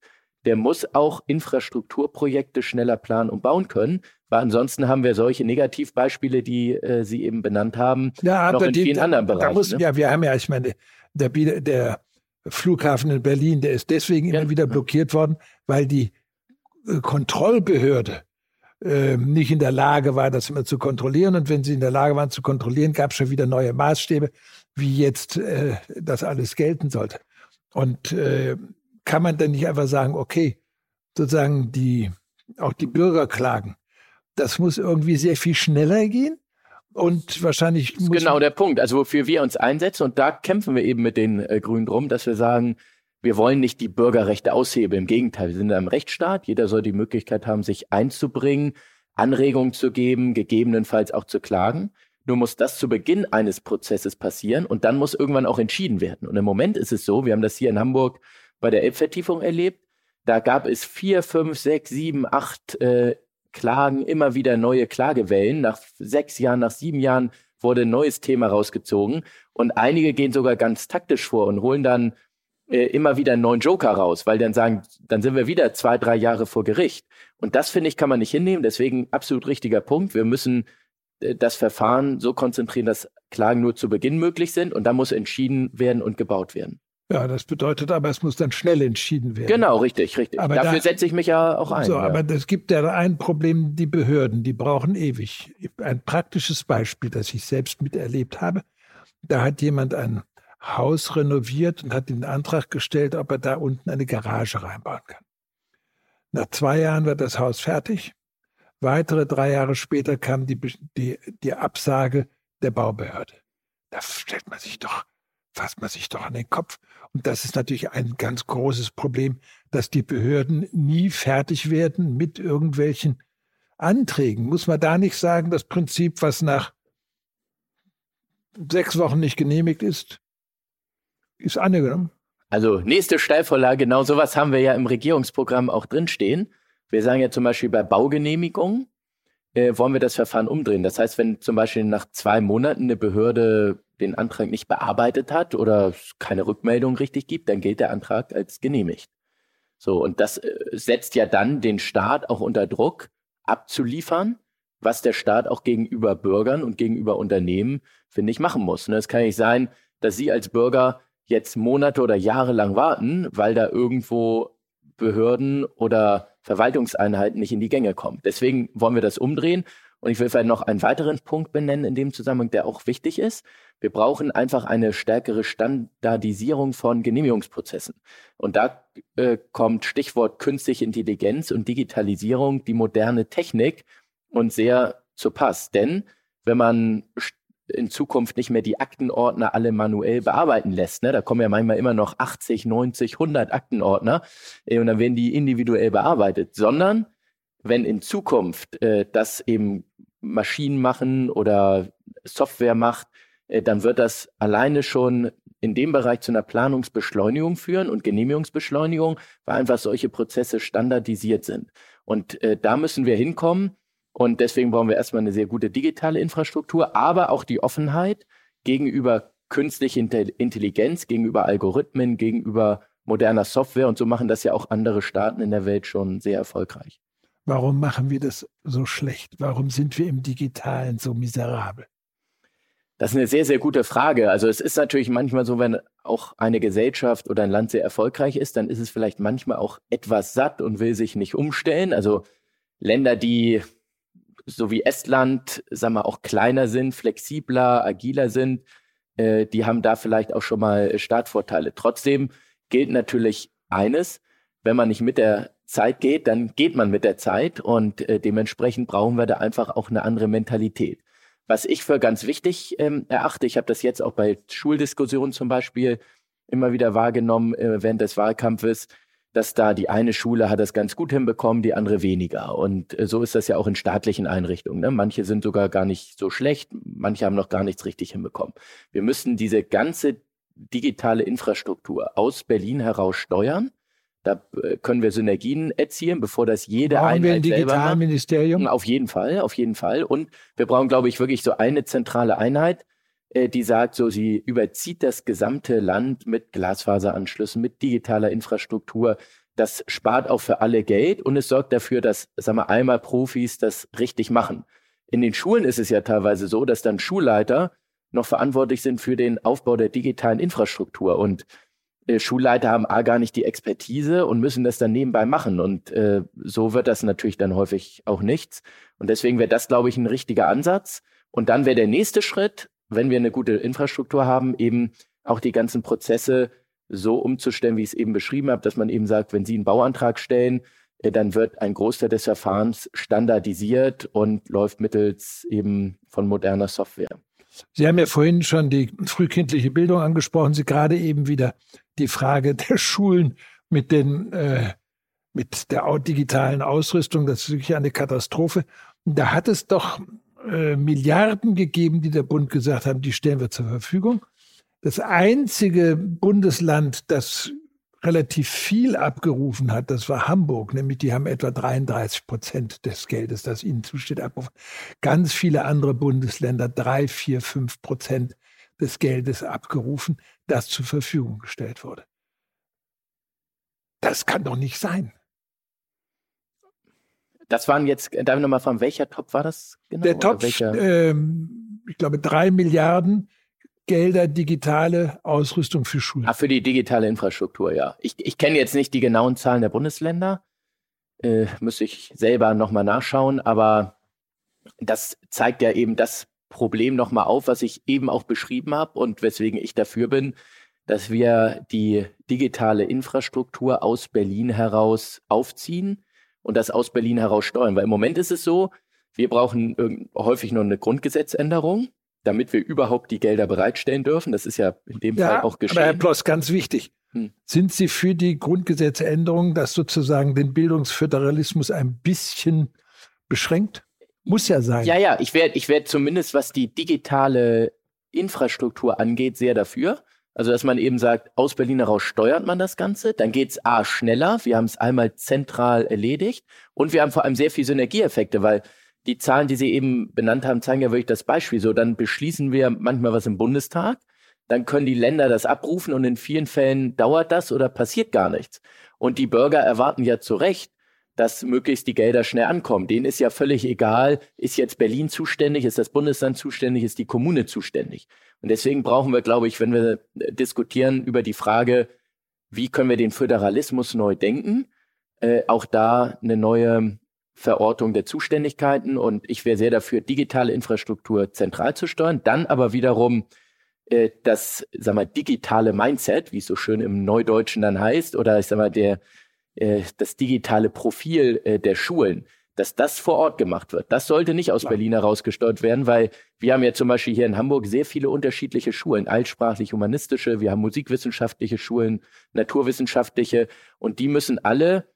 der muss auch Infrastrukturprojekte schneller planen und bauen können. Weil ansonsten haben wir solche Negativbeispiele, die äh, Sie eben benannt haben, ja, noch in die, vielen anderen Bereichen. Muss, ne? Ja, wir haben ja, ich meine, der, der Flughafen in Berlin, der ist deswegen ja. immer wieder blockiert worden, weil die äh, Kontrollbehörde äh, nicht in der Lage war, das immer zu kontrollieren. Und wenn sie in der Lage waren zu kontrollieren, gab es schon wieder neue Maßstäbe, wie jetzt äh, das alles gelten sollte. Und äh, kann man dann nicht einfach sagen, okay, sozusagen die, auch die Bürger klagen. Das muss irgendwie sehr viel schneller gehen. Und wahrscheinlich muss genau der Punkt. Also wofür wir uns einsetzen und da kämpfen wir eben mit den äh, Grünen drum, dass wir sagen, wir wollen nicht die Bürgerrechte aushebeln. Im Gegenteil, wir sind in einem Rechtsstaat. Jeder soll die Möglichkeit haben, sich einzubringen, Anregungen zu geben, gegebenenfalls auch zu klagen. Nur muss das zu Beginn eines Prozesses passieren und dann muss irgendwann auch entschieden werden. Und im Moment ist es so, wir haben das hier in Hamburg bei der Elbvertiefung erlebt. Da gab es vier, fünf, sechs, sieben, acht äh, Klagen, immer wieder neue Klagewellen. Nach sechs Jahren, nach sieben Jahren wurde ein neues Thema rausgezogen. Und einige gehen sogar ganz taktisch vor und holen dann äh, immer wieder einen neuen Joker raus, weil dann sagen, dann sind wir wieder zwei, drei Jahre vor Gericht. Und das finde ich, kann man nicht hinnehmen. Deswegen absolut richtiger Punkt. Wir müssen äh, das Verfahren so konzentrieren, dass Klagen nur zu Beginn möglich sind und dann muss entschieden werden und gebaut werden. Ja, das bedeutet aber, es muss dann schnell entschieden werden. Genau, richtig, richtig. Aber Dafür da, setze ich mich ja auch ein. So, ja. aber es gibt ja ein Problem, die Behörden, die brauchen ewig. Ein praktisches Beispiel, das ich selbst miterlebt habe. Da hat jemand ein Haus renoviert und hat den Antrag gestellt, ob er da unten eine Garage reinbauen kann. Nach zwei Jahren wird das Haus fertig. Weitere drei Jahre später kam die, die, die Absage der Baubehörde. Da stellt man sich doch fasst man sich doch an den Kopf. Und das ist natürlich ein ganz großes Problem, dass die Behörden nie fertig werden mit irgendwelchen Anträgen. Muss man da nicht sagen, das Prinzip, was nach sechs Wochen nicht genehmigt ist, ist angenommen? Also nächste Steilvorlage, genau sowas haben wir ja im Regierungsprogramm auch drinstehen. Wir sagen ja zum Beispiel bei Baugenehmigungen äh, wollen wir das Verfahren umdrehen. Das heißt, wenn zum Beispiel nach zwei Monaten eine Behörde den Antrag nicht bearbeitet hat oder keine Rückmeldung richtig gibt, dann gilt der Antrag als genehmigt. So, und das äh, setzt ja dann den Staat auch unter Druck, abzuliefern, was der Staat auch gegenüber Bürgern und gegenüber Unternehmen, finde ich, machen muss. Ne, es kann nicht sein, dass Sie als Bürger jetzt Monate oder Jahre lang warten, weil da irgendwo Behörden oder Verwaltungseinheiten nicht in die Gänge kommen. Deswegen wollen wir das umdrehen. Und ich will vielleicht noch einen weiteren Punkt benennen in dem Zusammenhang, der auch wichtig ist. Wir brauchen einfach eine stärkere Standardisierung von Genehmigungsprozessen. Und da äh, kommt Stichwort künstliche Intelligenz und Digitalisierung, die moderne Technik und sehr zu Pass. Denn wenn man in Zukunft nicht mehr die Aktenordner alle manuell bearbeiten lässt. Ne? Da kommen ja manchmal immer noch 80, 90, 100 Aktenordner äh, und dann werden die individuell bearbeitet, sondern wenn in Zukunft äh, das eben Maschinen machen oder Software macht, äh, dann wird das alleine schon in dem Bereich zu einer Planungsbeschleunigung führen und Genehmigungsbeschleunigung, weil einfach solche Prozesse standardisiert sind. Und äh, da müssen wir hinkommen, und deswegen brauchen wir erstmal eine sehr gute digitale Infrastruktur, aber auch die Offenheit gegenüber künstlicher Intelligenz, gegenüber Algorithmen, gegenüber moderner Software. Und so machen das ja auch andere Staaten in der Welt schon sehr erfolgreich. Warum machen wir das so schlecht? Warum sind wir im Digitalen so miserabel? Das ist eine sehr, sehr gute Frage. Also es ist natürlich manchmal so, wenn auch eine Gesellschaft oder ein Land sehr erfolgreich ist, dann ist es vielleicht manchmal auch etwas satt und will sich nicht umstellen. Also Länder, die so wie Estland, sagen wir, auch kleiner sind, flexibler, agiler sind, äh, die haben da vielleicht auch schon mal Startvorteile. Trotzdem gilt natürlich eines, wenn man nicht mit der Zeit geht, dann geht man mit der Zeit und äh, dementsprechend brauchen wir da einfach auch eine andere Mentalität. Was ich für ganz wichtig ähm, erachte, ich habe das jetzt auch bei Schuldiskussionen zum Beispiel immer wieder wahrgenommen äh, während des Wahlkampfes, dass da die eine Schule hat das ganz gut hinbekommen, die andere weniger. Und äh, so ist das ja auch in staatlichen Einrichtungen. Ne? Manche sind sogar gar nicht so schlecht, manche haben noch gar nichts richtig hinbekommen. Wir müssen diese ganze digitale Infrastruktur aus Berlin heraus steuern. Da äh, können wir Synergien erzielen, bevor das jede brauchen Einheit wir ein Digitalministerium? Auf jeden Fall, auf jeden Fall. Und wir brauchen, glaube ich, wirklich so eine zentrale Einheit, die sagt, so sie überzieht das gesamte Land mit Glasfaseranschlüssen, mit digitaler Infrastruktur. Das spart auch für alle Geld und es sorgt dafür, dass, sagen wir, einmal Profis das richtig machen. In den Schulen ist es ja teilweise so, dass dann Schulleiter noch verantwortlich sind für den Aufbau der digitalen Infrastruktur und äh, Schulleiter haben A gar nicht die Expertise und müssen das dann nebenbei machen. Und äh, so wird das natürlich dann häufig auch nichts. Und deswegen wäre das, glaube ich, ein richtiger Ansatz. Und dann wäre der nächste Schritt, wenn wir eine gute Infrastruktur haben, eben auch die ganzen Prozesse so umzustellen, wie ich es eben beschrieben habe, dass man eben sagt, wenn Sie einen Bauantrag stellen, äh, dann wird ein Großteil des Verfahrens standardisiert und läuft mittels eben von moderner Software. Sie haben ja vorhin schon die frühkindliche Bildung angesprochen, Sie gerade eben wieder die Frage der Schulen mit den äh, mit der digitalen Ausrüstung, das ist wirklich eine Katastrophe. Da hat es doch äh, Milliarden gegeben, die der Bund gesagt haben, die stellen wir zur Verfügung. Das einzige Bundesland, das relativ viel abgerufen hat, das war Hamburg, nämlich die haben etwa 33 Prozent des Geldes, das ihnen zusteht, abgerufen. Ganz viele andere Bundesländer drei, vier, fünf Prozent des Geldes abgerufen, das zur Verfügung gestellt wurde. Das kann doch nicht sein. Das waren jetzt, darf ich nochmal fragen, welcher Topf war das genau? Der Topf, ähm, ich glaube, drei Milliarden Gelder digitale Ausrüstung für Schulen. Ah, für die digitale Infrastruktur, ja. Ich, ich kenne jetzt nicht die genauen Zahlen der Bundesländer. Äh, müsste ich selber nochmal nachschauen, aber das zeigt ja eben das Problem nochmal auf, was ich eben auch beschrieben habe und weswegen ich dafür bin, dass wir die digitale Infrastruktur aus Berlin heraus aufziehen und das aus Berlin heraus steuern. Weil im Moment ist es so, wir brauchen häufig nur eine Grundgesetzänderung. damit wir überhaupt die Gelder bereitstellen dürfen. Das ist ja in dem ja, Fall auch geschehen. Aber Herr Ploss, ganz wichtig. Hm. Sind Sie für die Grundgesetzänderung, das sozusagen den Bildungsföderalismus ein bisschen beschränkt? Muss ja sein. Ja, ja, ich wäre ich wär zumindest, was die digitale Infrastruktur angeht, sehr dafür. Also, dass man eben sagt, aus Berlin heraus steuert man das Ganze, dann geht's A schneller, wir haben es einmal zentral erledigt und wir haben vor allem sehr viel Synergieeffekte, weil die Zahlen, die Sie eben benannt haben, zeigen ja wirklich das Beispiel. So, dann beschließen wir manchmal was im Bundestag, dann können die Länder das abrufen und in vielen Fällen dauert das oder passiert gar nichts. Und die Bürger erwarten ja zu Recht, dass möglichst die Gelder schnell ankommen. Denen ist ja völlig egal, ist jetzt Berlin zuständig, ist das Bundesland zuständig, ist die Kommune zuständig. Und deswegen brauchen wir, glaube ich, wenn wir diskutieren über die Frage, wie können wir den Föderalismus neu denken, äh, auch da eine neue Verortung der Zuständigkeiten. Und ich wäre sehr dafür, digitale Infrastruktur zentral zu steuern, dann aber wiederum äh, das, sag mal, digitale Mindset, wie es so schön im Neudeutschen dann heißt, oder ich sag mal, der äh, das digitale Profil äh, der Schulen, dass das vor Ort gemacht wird. Das sollte nicht aus Klar. Berlin herausgesteuert werden, weil wir haben ja zum Beispiel hier in Hamburg sehr viele unterschiedliche Schulen, altsprachlich humanistische, wir haben musikwissenschaftliche Schulen, naturwissenschaftliche und die müssen alle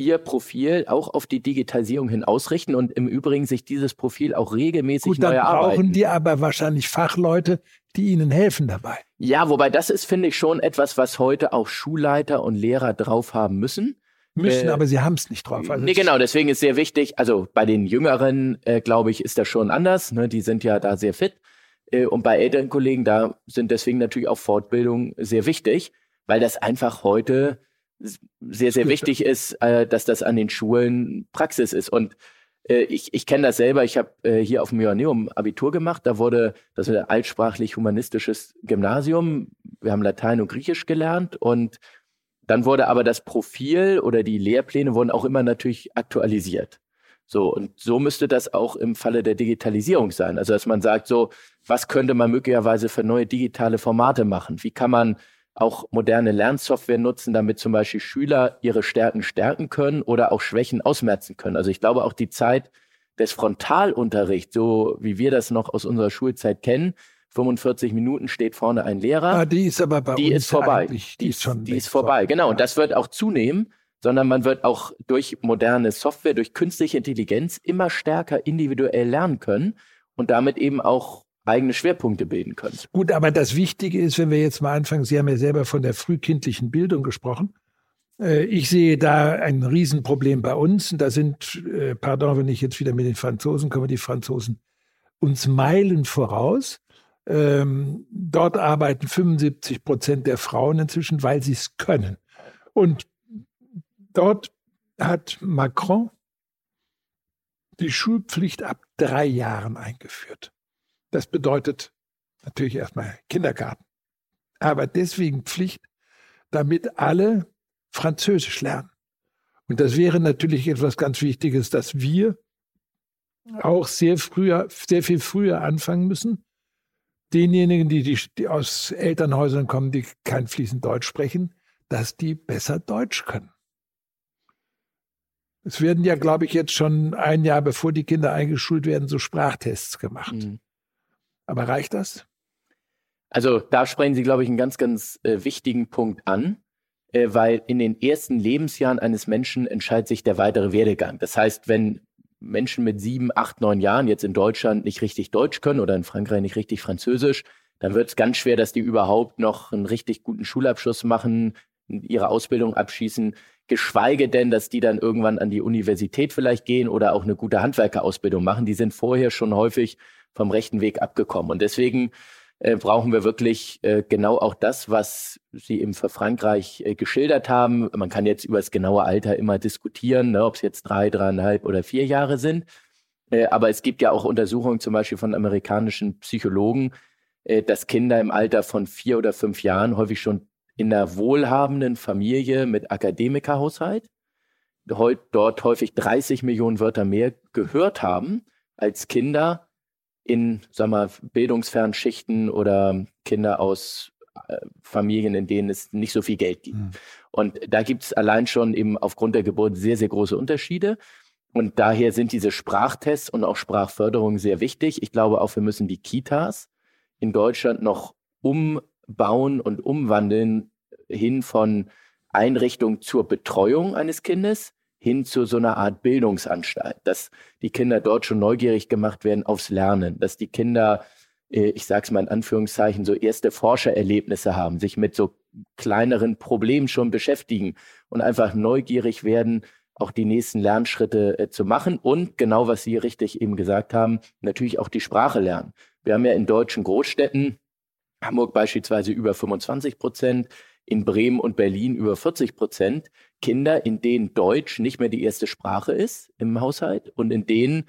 ihr Profil auch auf die Digitalisierung hin ausrichten und im Übrigen sich dieses Profil auch regelmäßig Gut, neu dann brauchen die aber wahrscheinlich Fachleute, die ihnen helfen dabei. Ja, wobei das ist, finde ich, schon etwas, was heute auch Schulleiter und Lehrer drauf haben müssen. Müssen, äh, aber sie haben es nicht drauf. Also nee, genau, deswegen ist sehr wichtig, also bei den Jüngeren, äh, glaube ich, ist das schon anders. Ne? Die sind ja da sehr fit. Äh, und bei älteren Kollegen, da sind deswegen natürlich auch Fortbildungen sehr wichtig, weil das einfach heute sehr, sehr wichtig ist, äh, dass das an den Schulen Praxis ist. Und äh, ich, ich kenne das selber. Ich habe äh, hier auf dem Joanneum Abitur gemacht. Da wurde das ist ein altsprachlich-humanistisches Gymnasium. Wir haben Latein und Griechisch gelernt und dann wurde aber das Profil oder die Lehrpläne wurden auch immer natürlich aktualisiert. So, und so müsste das auch im Falle der Digitalisierung sein. Also, dass man sagt, so, was könnte man möglicherweise für neue digitale Formate machen? Wie kann man auch moderne Lernsoftware nutzen, damit zum Beispiel Schüler ihre Stärken stärken können oder auch Schwächen ausmerzen können. Also ich glaube auch die Zeit des Frontalunterrichts, so wie wir das noch aus unserer Schulzeit kennen, 45 Minuten steht vorne ein Lehrer. Ah, die ist aber bei die uns ist vorbei. Die ist schon die ist vorbei. Genau. Ja. Und das wird auch zunehmen, sondern man wird auch durch moderne Software, durch künstliche Intelligenz immer stärker individuell lernen können und damit eben auch eigene Schwerpunkte bilden können. Gut, aber das Wichtige ist, wenn wir jetzt mal anfangen, Sie haben ja selber von der frühkindlichen Bildung gesprochen. Äh, ich sehe da ein Riesenproblem bei uns. Da sind, äh, pardon, wenn ich jetzt wieder mit den Franzosen komme, die Franzosen uns Meilen voraus. Ähm, dort arbeiten 75 Prozent der Frauen inzwischen, weil sie es können. Und dort hat Macron die Schulpflicht ab drei Jahren eingeführt. Das bedeutet natürlich erstmal Kindergarten. Aber deswegen Pflicht, damit alle Französisch lernen. Und das wäre natürlich etwas ganz Wichtiges, dass wir auch sehr früher, sehr viel früher anfangen müssen. Denjenigen, die, die, die aus Elternhäusern kommen, die kein fließend Deutsch sprechen, dass die besser Deutsch können. Es werden ja, glaube ich, jetzt schon ein Jahr bevor die Kinder eingeschult werden, so Sprachtests gemacht. Mhm. Aber reicht das? Also da sprechen Sie, glaube ich, einen ganz, ganz äh, wichtigen Punkt an, äh, weil in den ersten Lebensjahren eines Menschen entscheidet sich der weitere Werdegang. Das heißt, wenn Menschen mit sieben, acht, neun Jahren jetzt in Deutschland nicht richtig Deutsch können oder in Frankreich nicht richtig Französisch, dann wird es ganz schwer, dass die überhaupt noch einen richtig guten Schulabschluss machen, ihre Ausbildung abschließen, geschweige denn, dass die dann irgendwann an die Universität vielleicht gehen oder auch eine gute Handwerkerausbildung machen. Die sind vorher schon häufig vom rechten Weg abgekommen. Und deswegen äh, brauchen wir wirklich äh, genau auch das, was Sie eben für Frankreich äh, geschildert haben. Man kann jetzt über das genaue Alter immer diskutieren, ne, ob es jetzt drei, dreieinhalb oder vier Jahre sind. Äh, aber es gibt ja auch Untersuchungen zum Beispiel von amerikanischen Psychologen, äh, dass Kinder im Alter von vier oder fünf Jahren häufig schon in einer wohlhabenden Familie mit Akademikerhaushalt dort häufig 30 Millionen Wörter mehr gehört haben als Kinder, in, sag mal, bildungsfernen Schichten oder Kinder aus äh, Familien, in denen es nicht so viel Geld gibt. Mhm. Und da gibt es allein schon eben aufgrund der Geburt sehr, sehr große Unterschiede. Und daher sind diese Sprachtests und auch Sprachförderung sehr wichtig. Ich glaube auch, wir müssen die Kitas in Deutschland noch umbauen und umwandeln hin von Einrichtung zur Betreuung eines Kindes hin zu so einer Art Bildungsanstalt, dass die Kinder dort schon neugierig gemacht werden aufs Lernen, dass die Kinder, äh, ich sage es mal in Anführungszeichen, so erste Forschererlebnisse haben, sich mit so kleineren Problemen schon beschäftigen und einfach neugierig werden, auch die nächsten Lernschritte äh, zu machen und genau, was Sie richtig eben gesagt haben, natürlich auch die Sprache lernen. Wir haben ja in deutschen Großstädten, Hamburg beispielsweise über 25 Prozent, in Bremen und Berlin über 40 Prozent Kinder, in denen Deutsch nicht mehr die erste Sprache ist im Haushalt und in denen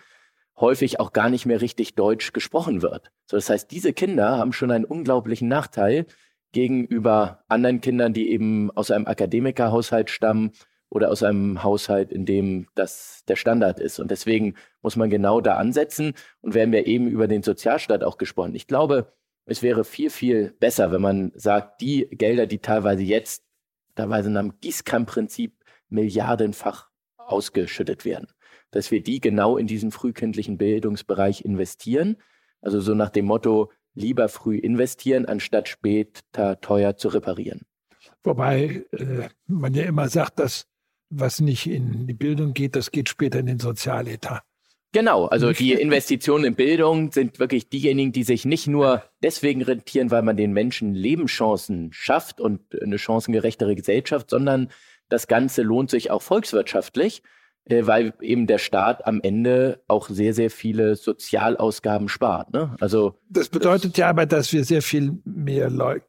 häufig auch gar nicht mehr richtig Deutsch gesprochen wird. So, das heißt, diese Kinder haben schon einen unglaublichen Nachteil gegenüber anderen Kindern, die eben aus einem Akademikerhaushalt stammen oder aus einem Haushalt, in dem das der Standard ist. Und deswegen muss man genau da ansetzen. Und wir haben ja eben über den Sozialstaat auch gesprochen. Ich glaube, es wäre viel, viel besser, wenn man sagt, die Gelder, die teilweise jetzt, teilweise nach dem Gießkannenprinzip milliardenfach ausgeschüttet werden, dass wir die genau in diesen frühkindlichen Bildungsbereich investieren. Also so nach dem Motto, lieber früh investieren, anstatt später teuer zu reparieren. Wobei äh, man ja immer sagt, dass was nicht in die Bildung geht, das geht später in den Sozialetat. Genau, also die Investitionen in Bildung sind wirklich diejenigen, die sich nicht nur deswegen rentieren, weil man den Menschen Lebenschancen schafft und eine chancengerechtere Gesellschaft, sondern das Ganze lohnt sich auch volkswirtschaftlich, weil eben der Staat am Ende auch sehr, sehr viele Sozialausgaben spart. Ne? Also das bedeutet das, ja aber, dass wir sehr viel mehr Leute,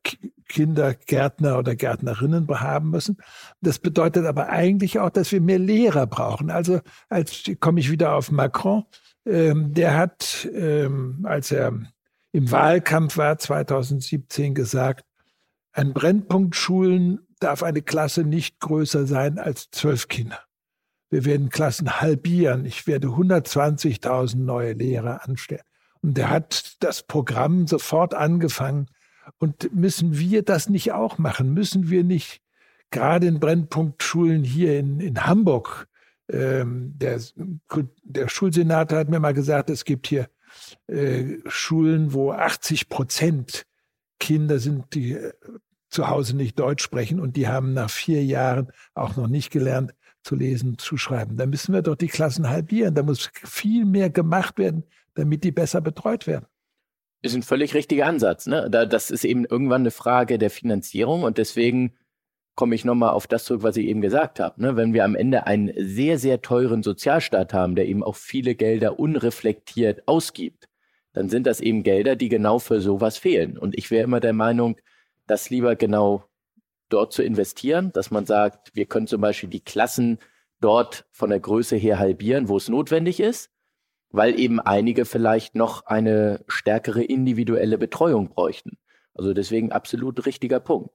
Kindergärtner oder Gärtnerinnen haben müssen. Das bedeutet aber eigentlich auch, dass wir mehr Lehrer brauchen. Also als komme ich wieder auf Macron, ähm, der hat, ähm, als er im Wahlkampf war 2017 gesagt, an Brennpunktschulen darf eine Klasse nicht größer sein als zwölf Kinder. Wir werden Klassen halbieren. Ich werde 120.000 neue Lehrer anstellen. Und er hat das Programm sofort angefangen, und müssen wir das nicht auch machen? Müssen wir nicht gerade in Brennpunktschulen hier in, in Hamburg, ähm, der, der Schulsenator hat mir mal gesagt, es gibt hier äh, Schulen, wo 80 Prozent Kinder sind, die äh, zu Hause nicht Deutsch sprechen und die haben nach vier Jahren auch noch nicht gelernt zu lesen, zu schreiben. Da müssen wir doch die Klassen halbieren. Da muss viel mehr gemacht werden, damit die besser betreut werden. Ist ein völlig richtiger Ansatz. Ne? Da, das ist eben irgendwann eine Frage der Finanzierung und deswegen komme ich nochmal auf das zurück, was ich eben gesagt habe. Ne? Wenn wir am Ende einen sehr, sehr teuren Sozialstaat haben, der eben auch viele Gelder unreflektiert ausgibt, dann sind das eben Gelder, die genau für sowas fehlen. Und ich wäre immer der Meinung, das lieber genau dort zu investieren, dass man sagt, wir können zum Beispiel die Klassen dort von der Größe her halbieren, wo es notwendig ist weil eben einige vielleicht noch eine stärkere individuelle Betreuung bräuchten. Also deswegen absolut richtiger Punkt.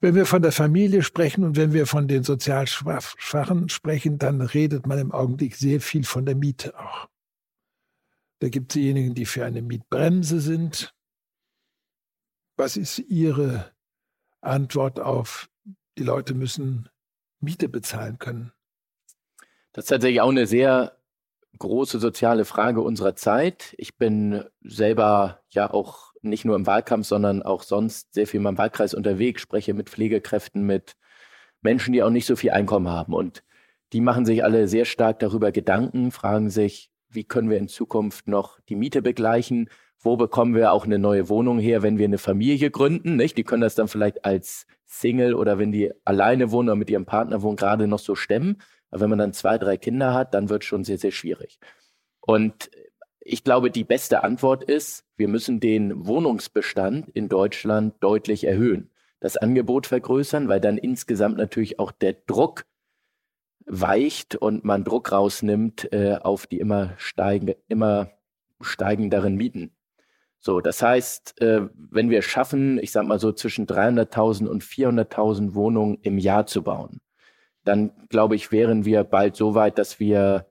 Wenn wir von der Familie sprechen und wenn wir von den sozial Schwachen sprechen, dann redet man im Augenblick sehr viel von der Miete auch. Da gibt es diejenigen, die für eine Mietbremse sind. Was ist Ihre Antwort auf, die Leute müssen Miete bezahlen können? Das ist tatsächlich auch eine sehr große soziale Frage unserer Zeit. Ich bin selber ja auch nicht nur im Wahlkampf, sondern auch sonst sehr viel in meinem Wahlkreis unterwegs, spreche mit Pflegekräften, mit Menschen, die auch nicht so viel Einkommen haben. Und die machen sich alle sehr stark darüber Gedanken, fragen sich, wie können wir in Zukunft noch die Miete begleichen? Wo bekommen wir auch eine neue Wohnung her, wenn wir eine Familie gründen? Nicht? Die können das dann vielleicht als Single oder wenn die alleine wohnen oder mit ihrem Partner wohnen, gerade noch so stemmen. Aber wenn man dann zwei, drei Kinder hat, dann wird es schon sehr, sehr schwierig. Und ich glaube, die beste Antwort ist, wir müssen den Wohnungsbestand in Deutschland deutlich erhöhen, das Angebot vergrößern, weil dann insgesamt natürlich auch der Druck weicht und man Druck rausnimmt äh, auf die immer, steigen, immer steigenderen Mieten. So, das heißt, äh, wenn wir schaffen, ich sag mal so zwischen 300.000 und 400.000 Wohnungen im Jahr zu bauen, dann glaube ich, wären wir bald so weit, dass wir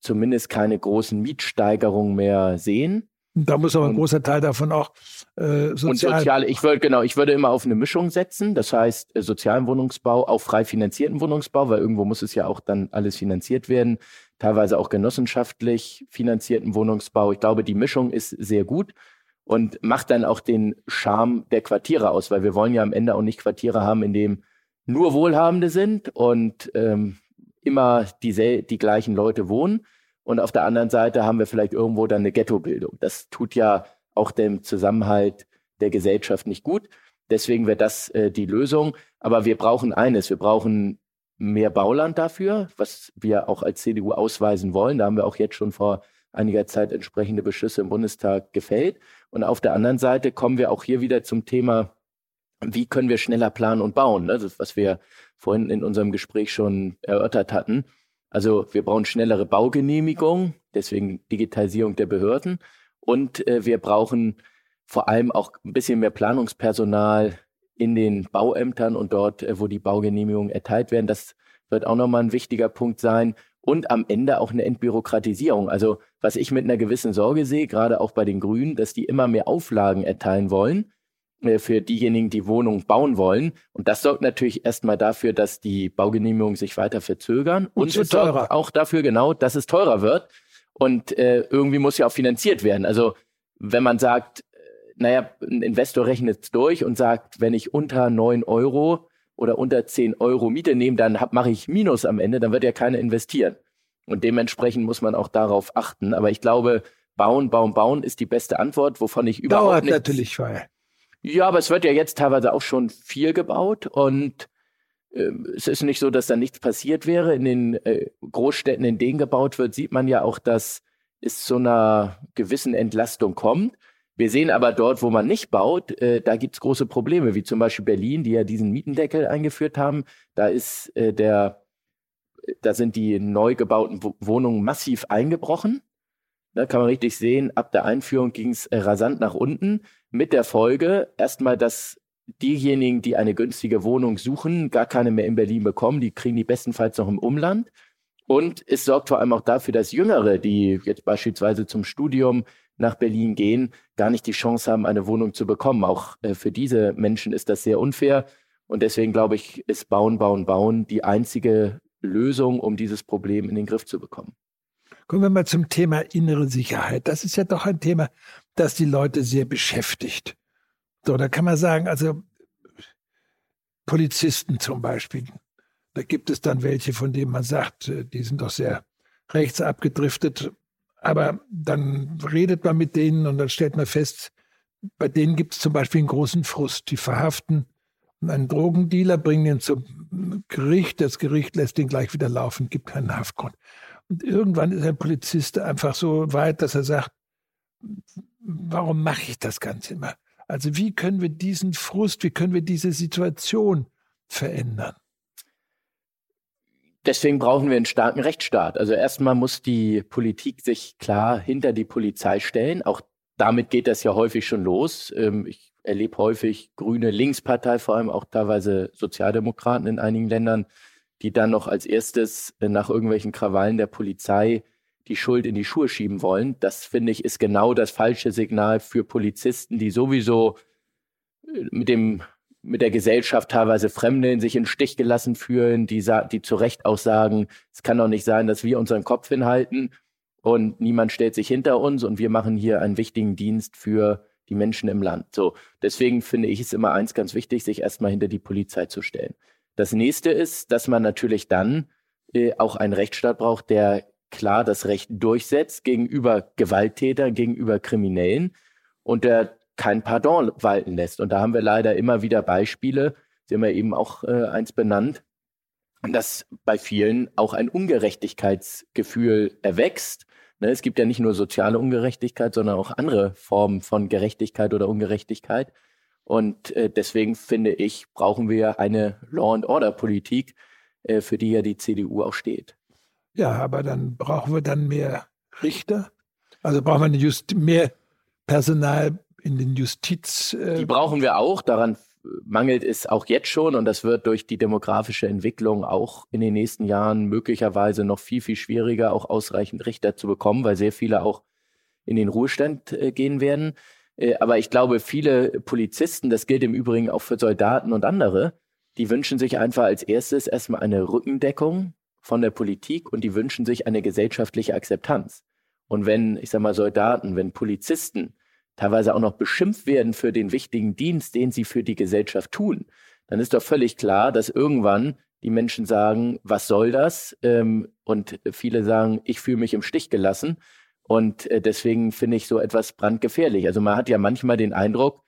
zumindest keine großen Mietsteigerungen mehr sehen. Und da muss aber ein großer Teil davon auch äh, sozial. Und soziale, ich würde genau, ich würde immer auf eine Mischung setzen. Das heißt, äh, sozialen Wohnungsbau, auch frei finanzierten Wohnungsbau, weil irgendwo muss es ja auch dann alles finanziert werden. Teilweise auch genossenschaftlich finanzierten Wohnungsbau. Ich glaube, die Mischung ist sehr gut und macht dann auch den Charme der Quartiere aus, weil wir wollen ja am Ende auch nicht Quartiere haben, in dem nur Wohlhabende sind und ähm, immer die, die gleichen Leute wohnen. Und auf der anderen Seite haben wir vielleicht irgendwo dann eine Ghettobildung. Das tut ja auch dem Zusammenhalt der Gesellschaft nicht gut. Deswegen wäre das äh, die Lösung. Aber wir brauchen eines. Wir brauchen mehr Bauland dafür, was wir auch als CDU ausweisen wollen. Da haben wir auch jetzt schon vor einiger Zeit entsprechende Beschlüsse im Bundestag gefällt. Und auf der anderen Seite kommen wir auch hier wieder zum Thema, wie können wir schneller planen und bauen? Ne? Das, was wir vorhin in unserem Gespräch schon erörtert hatten. Also wir brauchen schnellere Baugenehmigungen, deswegen Digitalisierung der Behörden. Und äh, wir brauchen vor allem auch ein bisschen mehr Planungspersonal in den Bauämtern und dort, äh, wo die Baugenehmigungen erteilt werden. Das wird auch nochmal ein wichtiger Punkt sein. Und am Ende auch eine Entbürokratisierung. Also was ich mit einer gewissen Sorge sehe, gerade auch bei den Grünen, dass die immer mehr Auflagen erteilen wollen äh, für diejenigen, die Wohnungen bauen wollen. Und das sorgt natürlich erstmal dafür, dass die Baugenehmigungen sich weiter verzögern. Und, und es sorgt auch dafür genau, dass es teurer wird. Und äh, irgendwie muss ja auch finanziert werden. Also wenn man sagt, äh, naja, ein Investor rechnet es durch und sagt, wenn ich unter neun Euro oder unter zehn Euro Miete nehme, dann mache ich Minus am Ende, dann wird ja keiner investieren. Und dementsprechend muss man auch darauf achten. Aber ich glaube, bauen, bauen, bauen ist die beste Antwort, wovon ich überhaupt Dauert nichts, natürlich, weil ja, aber es wird ja jetzt teilweise auch schon viel gebaut und äh, es ist nicht so, dass da nichts passiert wäre. In den äh, Großstädten, in denen gebaut wird, sieht man ja auch, dass es zu einer gewissen Entlastung kommt. Wir sehen aber dort, wo man nicht baut, äh, da gibt es große Probleme, wie zum Beispiel Berlin, die ja diesen Mietendeckel eingeführt haben. Da ist äh, der, da sind die neu gebauten Wohnungen massiv eingebrochen. Da kann man richtig sehen, ab der Einführung ging es äh, rasant nach unten. Mit der Folge erstmal, dass diejenigen, die eine günstige Wohnung suchen, gar keine mehr in Berlin bekommen. Die kriegen die bestenfalls noch im Umland. Und es sorgt vor allem auch dafür, dass Jüngere, die jetzt beispielsweise zum Studium nach Berlin gehen, gar nicht die Chance haben, eine Wohnung zu bekommen. Auch äh, für diese Menschen ist das sehr unfair. Und deswegen glaube ich, ist Bauen, Bauen, Bauen die einzige Lösung, um dieses Problem in den Griff zu bekommen. Kommen wir mal zum Thema innere Sicherheit. Das ist ja doch ein Thema, das die Leute sehr beschäftigt. So, da kann man sagen, also Polizisten zum Beispiel, da gibt es dann welche, von denen man sagt, äh, die sind doch sehr rechts abgedriftet. Aber dann redet man mit denen und dann stellt man fest, bei denen gibt es zum Beispiel einen großen Frust. Die verhaften einen Drogendealer, bringen ihn zum Gericht. Das Gericht lässt ihn gleich wieder laufen, gibt keinen Haftgrund. Und irgendwann ist ein Polizist einfach so weit, dass er sagt, warum mache ich das Ganze immer? Also wie können wir diesen Frust, wie können wir diese Situation verändern? Deswegen brauchen wir einen starken Rechtsstaat. Also erstmal muss die Politik sich klar hinter die Polizei stellen. Auch damit geht das ja häufig schon los. Ähm, ich erlebe häufig grüne Linkspartei, vor allem auch teilweise Sozialdemokraten in einigen Ländern, die dann noch als erstes äh, nach irgendwelchen Krawallen der Polizei die Schuld in die Schuhe schieben wollen. Das finde ich ist genau das falsche Signal für Polizisten, die sowieso äh, mit dem mit der Gesellschaft teilweise Fremde sich in den Stich gelassen fühlen, die, die zu Recht auch sagen, es kann doch nicht sein, dass wir unseren Kopf hinhalten und niemand stellt sich hinter uns und wir machen hier einen wichtigen Dienst für die Menschen im Land. So, deswegen finde ich es immer eins ganz wichtig, sich erstmal hinter die Polizei zu stellen. Das nächste ist, dass man natürlich dann äh, auch einen Rechtsstaat braucht, der klar das Recht durchsetzt gegenüber Gewalttätern, gegenüber Kriminellen und der kein Pardon walten lässt. Und da haben wir leider immer wieder Beispiele, Sie haben ja eben auch äh, eins benannt, dass bei vielen auch ein Ungerechtigkeitsgefühl erwächst. Ne, es gibt ja nicht nur soziale Ungerechtigkeit, sondern auch andere Formen von Gerechtigkeit oder Ungerechtigkeit. Und äh, deswegen finde ich, brauchen wir eine Law and Order Politik, äh, für die ja die CDU auch steht. Ja, aber dann brauchen wir dann mehr Richter. Also brauchen wir mehr Personal in den Justiz. Äh die brauchen wir auch. Daran mangelt es auch jetzt schon und das wird durch die demografische Entwicklung auch in den nächsten Jahren möglicherweise noch viel, viel schwieriger, auch ausreichend Richter zu bekommen, weil sehr viele auch in den Ruhestand äh, gehen werden. Äh, aber ich glaube, viele Polizisten, das gilt im Übrigen auch für Soldaten und andere, die wünschen sich einfach als erstes erstmal eine Rückendeckung von der Politik und die wünschen sich eine gesellschaftliche Akzeptanz. Und wenn, ich sag mal, Soldaten, wenn Polizisten teilweise auch noch beschimpft werden für den wichtigen Dienst, den sie für die Gesellschaft tun, dann ist doch völlig klar, dass irgendwann die Menschen sagen, was soll das? Ähm, und viele sagen, ich fühle mich im Stich gelassen. Und äh, deswegen finde ich so etwas brandgefährlich. Also man hat ja manchmal den Eindruck,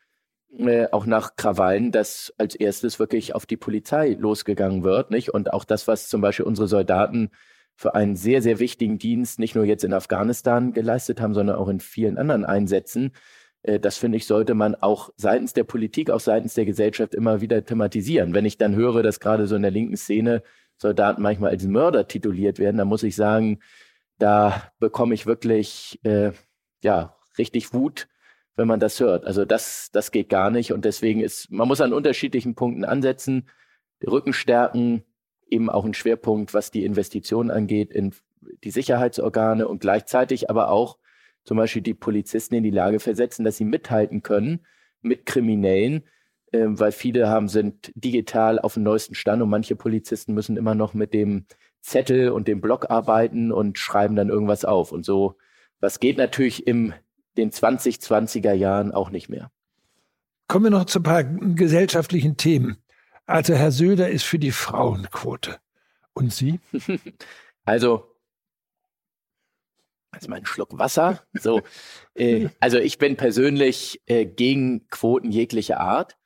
äh, auch nach Krawallen, dass als erstes wirklich auf die Polizei losgegangen wird, nicht? Und auch das, was zum Beispiel unsere Soldaten für einen sehr, sehr wichtigen Dienst nicht nur jetzt in Afghanistan geleistet haben, sondern auch in vielen anderen Einsätzen. Äh, das finde ich, sollte man auch seitens der Politik, auch seitens der Gesellschaft immer wieder thematisieren. Wenn ich dann höre, dass gerade so in der linken Szene Soldaten manchmal als Mörder tituliert werden, dann muss ich sagen, da bekomme ich wirklich äh, ja richtig Wut, wenn man das hört. Also das, das geht gar nicht. Und deswegen ist, man muss an unterschiedlichen Punkten ansetzen. Rücken stärken, eben auch ein Schwerpunkt, was die Investitionen angeht, in die Sicherheitsorgane und gleichzeitig aber auch zum Beispiel die Polizisten in die Lage versetzen, dass sie mithalten können mit Kriminellen, äh, weil viele haben, sind digital auf dem neuesten Stand und manche Polizisten müssen immer noch mit dem Zettel und dem Block arbeiten und schreiben dann irgendwas auf. Und so, was geht natürlich in den 2020er Jahren auch nicht mehr. Kommen wir noch zu ein paar gesellschaftlichen Themen. Also Herr Söder ist für die Frauenquote. Und Sie? also, also mein Schluck Wasser. So, äh, also ich bin persönlich äh, gegen Quoten jeglicher Art,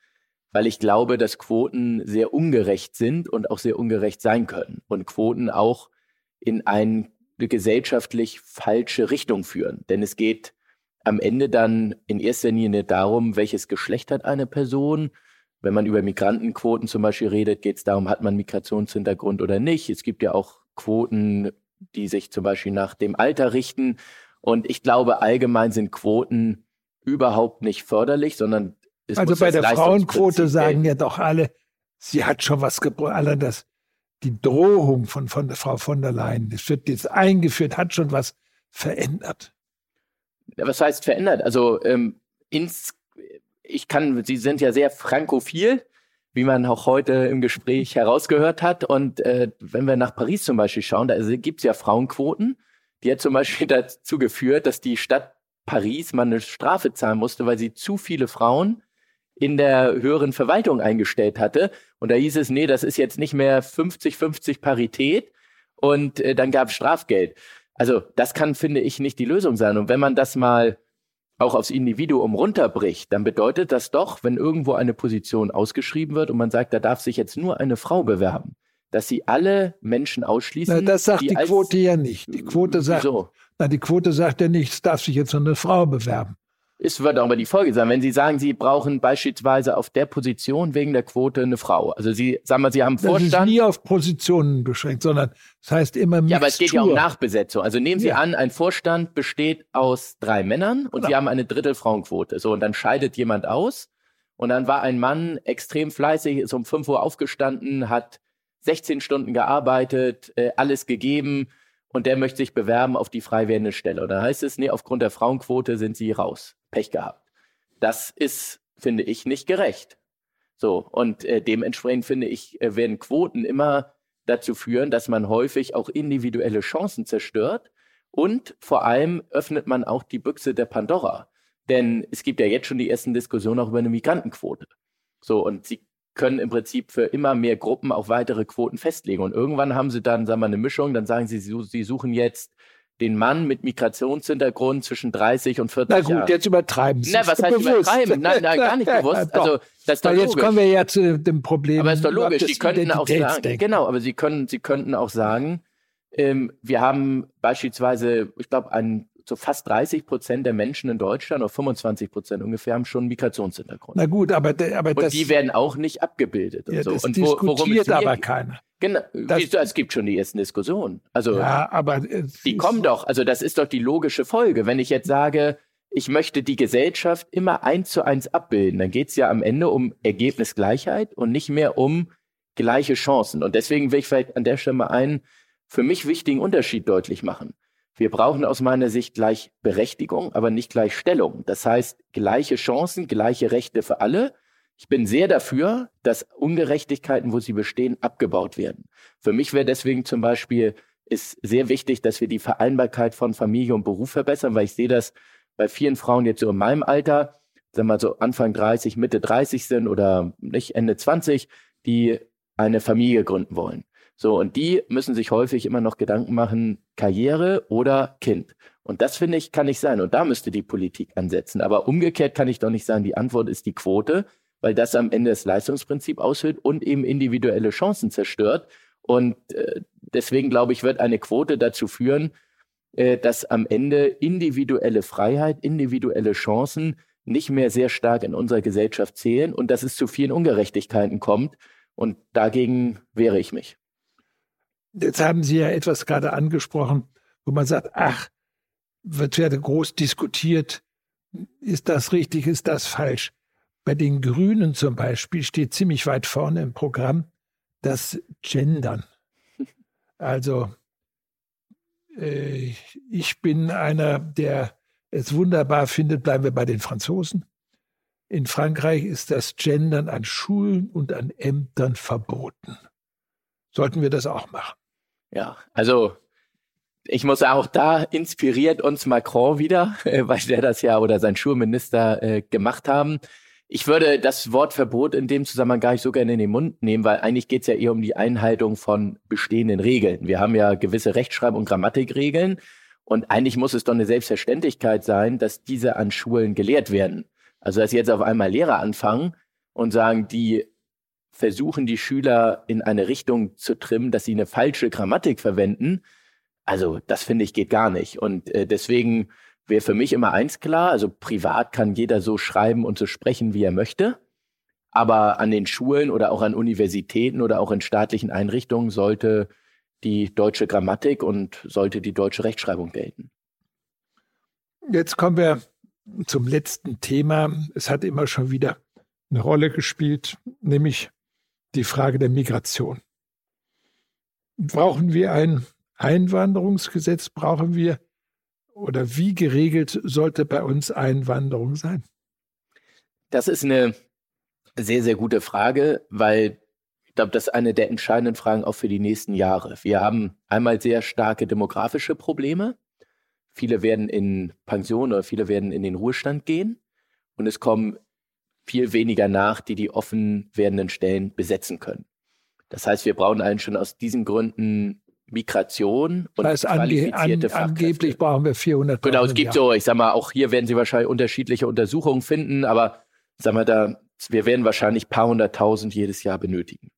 weil ich glaube, dass Quoten sehr ungerecht sind und auch sehr ungerecht sein können und Quoten auch in eine gesellschaftlich falsche Richtung führen. Denn es geht am Ende dann in erster Linie darum, welches Geschlecht hat eine Person, wenn man über Migrantenquoten zum Beispiel redet, geht es darum, hat man Migrationshintergrund oder nicht. Es gibt ja auch Quoten, die sich zum Beispiel nach dem Alter richten. Und ich glaube, allgemein sind Quoten überhaupt nicht förderlich, sondern es Also bei der Frauenquote sagen ja doch alle, sie hat schon was gebracht. Alle das, die Drohung von, von der Frau von der Leyen, das wird jetzt eingeführt, hat schon was verändert. Was heißt verändert? Also ähm, ins ich kann, Sie sind ja sehr frankophil, wie man auch heute im Gespräch herausgehört hat. Und äh, wenn wir nach Paris zum Beispiel schauen, da gibt es ja Frauenquoten. Die hat zum Beispiel dazu geführt, dass die Stadt Paris mal eine Strafe zahlen musste, weil sie zu viele Frauen in der höheren Verwaltung eingestellt hatte. Und da hieß es, nee, das ist jetzt nicht mehr 50-50 Parität. Und äh, dann gab es Strafgeld. Also das kann, finde ich, nicht die Lösung sein. Und wenn man das mal auch aufs Individuum runterbricht, dann bedeutet das doch, wenn irgendwo eine Position ausgeschrieben wird und man sagt, da darf sich jetzt nur eine Frau bewerben, dass sie alle Menschen ausschließen. Na, das sagt die, die Quote ja nicht. Die Quote sagt, so. na, die Quote sagt ja nicht, es darf sich jetzt nur eine Frau bewerben. Es wird aber die Folge sein, wenn Sie sagen, Sie brauchen beispielsweise auf der Position wegen der Quote eine Frau. Also Sie, sagen wir, Sie haben Vorstand. Das ist nie auf Positionen beschränkt, sondern das heißt immer Mixtur. Ja, aber es geht ja um Nachbesetzung. Also nehmen Sie ja. an, ein Vorstand besteht aus drei Männern und genau. Sie haben eine Drittel Frauenquote. So, und dann scheidet jemand aus und dann war ein Mann extrem fleißig, ist um 5 Uhr aufgestanden, hat 16 Stunden gearbeitet, äh, alles gegeben und der möchte sich bewerben auf die frei werdende Stelle. Und dann heißt es, nee, aufgrund der Frauenquote sind Sie raus. Pech gehabt. Das ist, finde ich, nicht gerecht. So, und äh, dementsprechend finde ich, äh, werden Quoten immer dazu führen, dass man häufig auch individuelle Chancen zerstört und vor allem öffnet man auch die Büchse der Pandora. Denn es gibt ja jetzt schon die ersten Diskussionen auch über eine Migrantenquote. So, und sie können im Prinzip für immer mehr Gruppen auch weitere Quoten festlegen. Und irgendwann haben sie dann, sagen wir, eine Mischung, dann sagen sie, sie suchen jetzt den Mann mit Migrationshintergrund zwischen 30 und 40 Jahren. Na gut, Jahren. jetzt übertreiben Sie. Na, was heißt bewusst. übertreiben? Nein, nein, gar nicht bewusst. Also, das ist doch Weil jetzt kommen wir ja zu dem Problem. Aber ist doch logisch. Sie könnten auch sagen, genau, aber Sie können, Sie könnten auch sagen, ähm, wir haben beispielsweise, ich glaube, ein so fast 30 Prozent der Menschen in Deutschland, oder 25 Prozent ungefähr, haben schon einen Migrationshintergrund. Na gut, aber, aber und das, die werden auch nicht abgebildet. Und ja, so. Das und wo, diskutiert aber keiner. Genau, das, es gibt schon die ersten Diskussionen. Also ja, aber die kommen doch. Also das ist doch die logische Folge. Wenn ich jetzt sage, ich möchte die Gesellschaft immer eins zu eins abbilden, dann geht es ja am Ende um Ergebnisgleichheit und nicht mehr um gleiche Chancen. Und deswegen will ich vielleicht an der Stelle mal einen für mich wichtigen Unterschied deutlich machen. Wir brauchen aus meiner Sicht gleich Berechtigung, aber nicht gleich Stellung. Das heißt, gleiche Chancen, gleiche Rechte für alle. Ich bin sehr dafür, dass Ungerechtigkeiten, wo sie bestehen, abgebaut werden. Für mich wäre deswegen zum Beispiel ist sehr wichtig, dass wir die Vereinbarkeit von Familie und Beruf verbessern, weil ich sehe das bei vielen Frauen jetzt so in meinem Alter, sagen wir mal so Anfang 30, Mitte 30 sind oder nicht Ende 20, die eine Familie gründen wollen. So, und die müssen sich häufig immer noch Gedanken machen, Karriere oder Kind. Und das finde ich, kann nicht sein. Und da müsste die Politik ansetzen. Aber umgekehrt kann ich doch nicht sagen, die Antwort ist die Quote, weil das am Ende das Leistungsprinzip aushöhlt und eben individuelle Chancen zerstört. Und äh, deswegen glaube ich, wird eine Quote dazu führen, äh, dass am Ende individuelle Freiheit, individuelle Chancen nicht mehr sehr stark in unserer Gesellschaft zählen und dass es zu vielen Ungerechtigkeiten kommt. Und dagegen wehre ich mich. Jetzt haben Sie ja etwas gerade angesprochen, wo man sagt, ach, wird ja groß diskutiert, ist das richtig, ist das falsch. Bei den Grünen zum Beispiel steht ziemlich weit vorne im Programm das Gendern. Also äh, ich bin einer, der es wunderbar findet, bleiben wir bei den Franzosen. In Frankreich ist das Gendern an Schulen und an Ämtern verboten. Sollten wir das auch machen? Ja, also ich muss auch da inspiriert uns Macron wieder, weil der das ja oder sein Schulminister äh, gemacht haben. Ich würde das Wort Verbot in dem Zusammenhang gar nicht so gerne in den Mund nehmen, weil eigentlich geht es ja eher um die Einhaltung von bestehenden Regeln. Wir haben ja gewisse Rechtschreib- und Grammatikregeln und eigentlich muss es doch eine Selbstverständlichkeit sein, dass diese an Schulen gelehrt werden. Also dass jetzt auf einmal Lehrer anfangen und sagen, die versuchen die Schüler in eine Richtung zu trimmen, dass sie eine falsche Grammatik verwenden. Also das finde ich geht gar nicht. Und äh, deswegen wäre für mich immer eins klar, also privat kann jeder so schreiben und so sprechen, wie er möchte. Aber an den Schulen oder auch an Universitäten oder auch in staatlichen Einrichtungen sollte die deutsche Grammatik und sollte die deutsche Rechtschreibung gelten. Jetzt kommen wir zum letzten Thema. Es hat immer schon wieder eine Rolle gespielt, nämlich die Frage der Migration. Brauchen wir ein Einwanderungsgesetz? Brauchen wir oder wie geregelt sollte bei uns Einwanderung sein? Das ist eine sehr, sehr gute Frage, weil ich glaube, das ist eine der entscheidenden Fragen auch für die nächsten Jahre. Wir haben einmal sehr starke demografische Probleme. Viele werden in Pension oder viele werden in den Ruhestand gehen. Und es kommen viel weniger nach, die die offen werdenden Stellen besetzen können. Das heißt, wir brauchen eigentlich schon aus diesen Gründen Migration und das heißt, qualifizierte ange, an, Angeblich brauchen wir 400. Genau, es gibt so, ich sag mal, auch hier werden Sie wahrscheinlich unterschiedliche Untersuchungen finden, aber sag mal, da, wir werden wahrscheinlich paar hunderttausend jedes Jahr benötigen.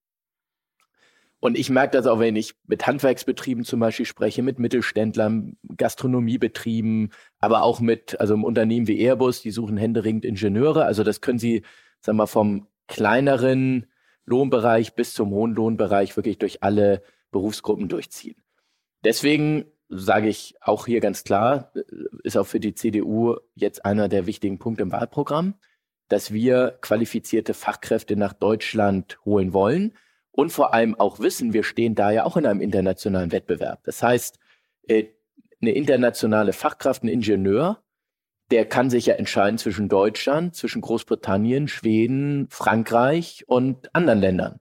Und ich merke das auch, wenn ich mit Handwerksbetrieben zum Beispiel spreche, mit Mittelständlern, Gastronomiebetrieben, aber auch mit, also im Unternehmen wie Airbus, die suchen händeringend Ingenieure. Also das können Sie, sagen wir, vom kleineren Lohnbereich bis zum hohen Lohnbereich wirklich durch alle Berufsgruppen durchziehen. Deswegen sage ich auch hier ganz klar, ist auch für die CDU jetzt einer der wichtigen Punkte im Wahlprogramm, dass wir qualifizierte Fachkräfte nach Deutschland holen wollen und vor allem auch wissen, wir stehen da ja auch in einem internationalen Wettbewerb. Das heißt, äh, eine internationale Fachkraft, ein Ingenieur, der kann sich ja entscheiden zwischen Deutschland, zwischen Großbritannien, Schweden, Frankreich und anderen Ländern.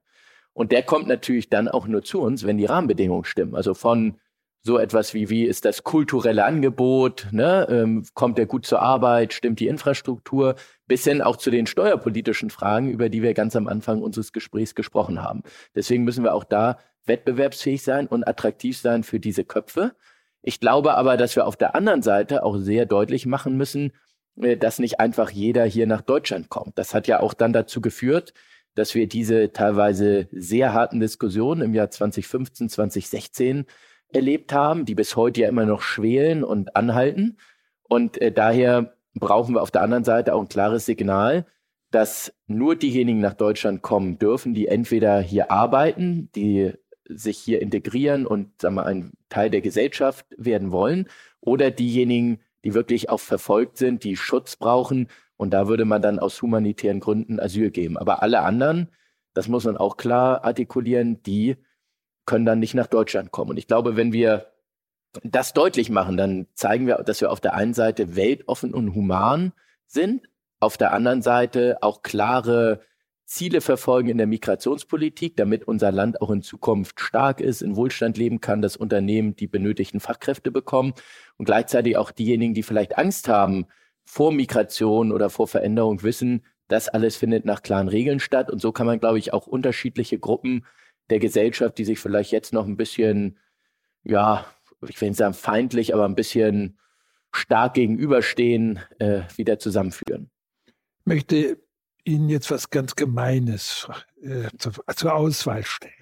Und der kommt natürlich dann auch nur zu uns, wenn die Rahmenbedingungen stimmen. Also von so etwas wie, wie ist das kulturelle Angebot, ne? ähm, kommt er gut zur Arbeit, stimmt die Infrastruktur, bis hin auch zu den steuerpolitischen Fragen, über die wir ganz am Anfang unseres Gesprächs gesprochen haben. Deswegen müssen wir auch da wettbewerbsfähig sein und attraktiv sein für diese Köpfe. Ich glaube aber, dass wir auf der anderen Seite auch sehr deutlich machen müssen, äh, dass nicht einfach jeder hier nach Deutschland kommt. Das hat ja auch dann dazu geführt, dass wir diese teilweise sehr harten Diskussionen im Jahr 2015, 2016 erlebt haben, die bis heute ja immer noch schwelen und anhalten. Und äh, daher brauchen wir auf der anderen Seite auch ein klares Signal, dass nur diejenigen nach Deutschland kommen dürfen, die entweder hier arbeiten, die sich hier integrieren und sagen wir, ein Teil der Gesellschaft werden wollen, oder diejenigen, die wirklich auch verfolgt sind, die Schutz brauchen. Und da würde man dann aus humanitären Gründen Asyl geben. Aber alle anderen, das muss man auch klar artikulieren, die können dann nicht nach Deutschland kommen. Und ich glaube, wenn wir das deutlich machen, dann zeigen wir, dass wir auf der einen Seite weltoffen und human sind, auf der anderen Seite auch klare Ziele verfolgen in der Migrationspolitik, damit unser Land auch in Zukunft stark ist, in Wohlstand leben kann, dass Unternehmen die benötigten Fachkräfte bekommen und gleichzeitig auch diejenigen, die vielleicht Angst haben vor Migration oder vor Veränderung, wissen, das alles findet nach klaren Regeln statt. Und so kann man, glaube ich, auch unterschiedliche Gruppen der Gesellschaft, die sich vielleicht jetzt noch ein bisschen, ja, ich will nicht sagen feindlich, aber ein bisschen stark gegenüberstehen, äh, wieder zusammenführen. Ich möchte Ihnen jetzt was ganz Gemeines äh, zur, zur Auswahl stellen.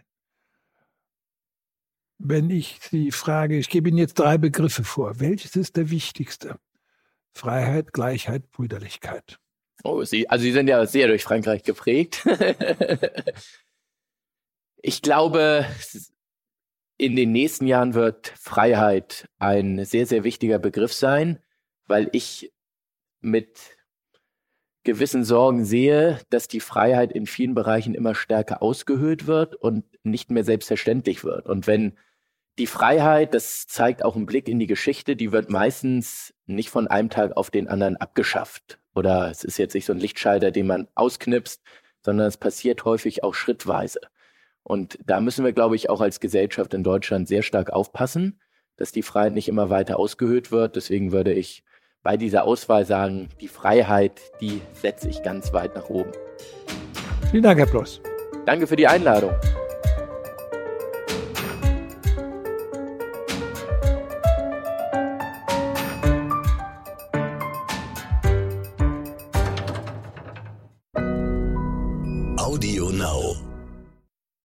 Wenn ich Sie frage, ich gebe Ihnen jetzt drei Begriffe vor. Welches ist der wichtigste? Freiheit, Gleichheit, Brüderlichkeit. Oh, Sie, also Sie sind ja sehr durch Frankreich geprägt. ich glaube, in den nächsten Jahren wird Freiheit ein sehr, sehr wichtiger Begriff sein, weil ich mit gewissen Sorgen sehe, dass die Freiheit in vielen Bereichen immer stärker ausgehöhlt wird und nicht mehr selbstverständlich wird. Und wenn die Freiheit, das zeigt auch ein Blick in die Geschichte, die wird meistens nicht von einem Tag auf den anderen abgeschafft. Oder es ist jetzt nicht so ein Lichtschalter, den man ausknipst, sondern es passiert häufig auch schrittweise. Und da müssen wir, glaube ich, auch als Gesellschaft in Deutschland sehr stark aufpassen, dass die Freiheit nicht immer weiter ausgehöhlt wird. Deswegen würde ich bei dieser Auswahl sagen, die Freiheit, die setze ich ganz weit nach oben. Vielen Dank, Herr Plus. Danke für die Einladung.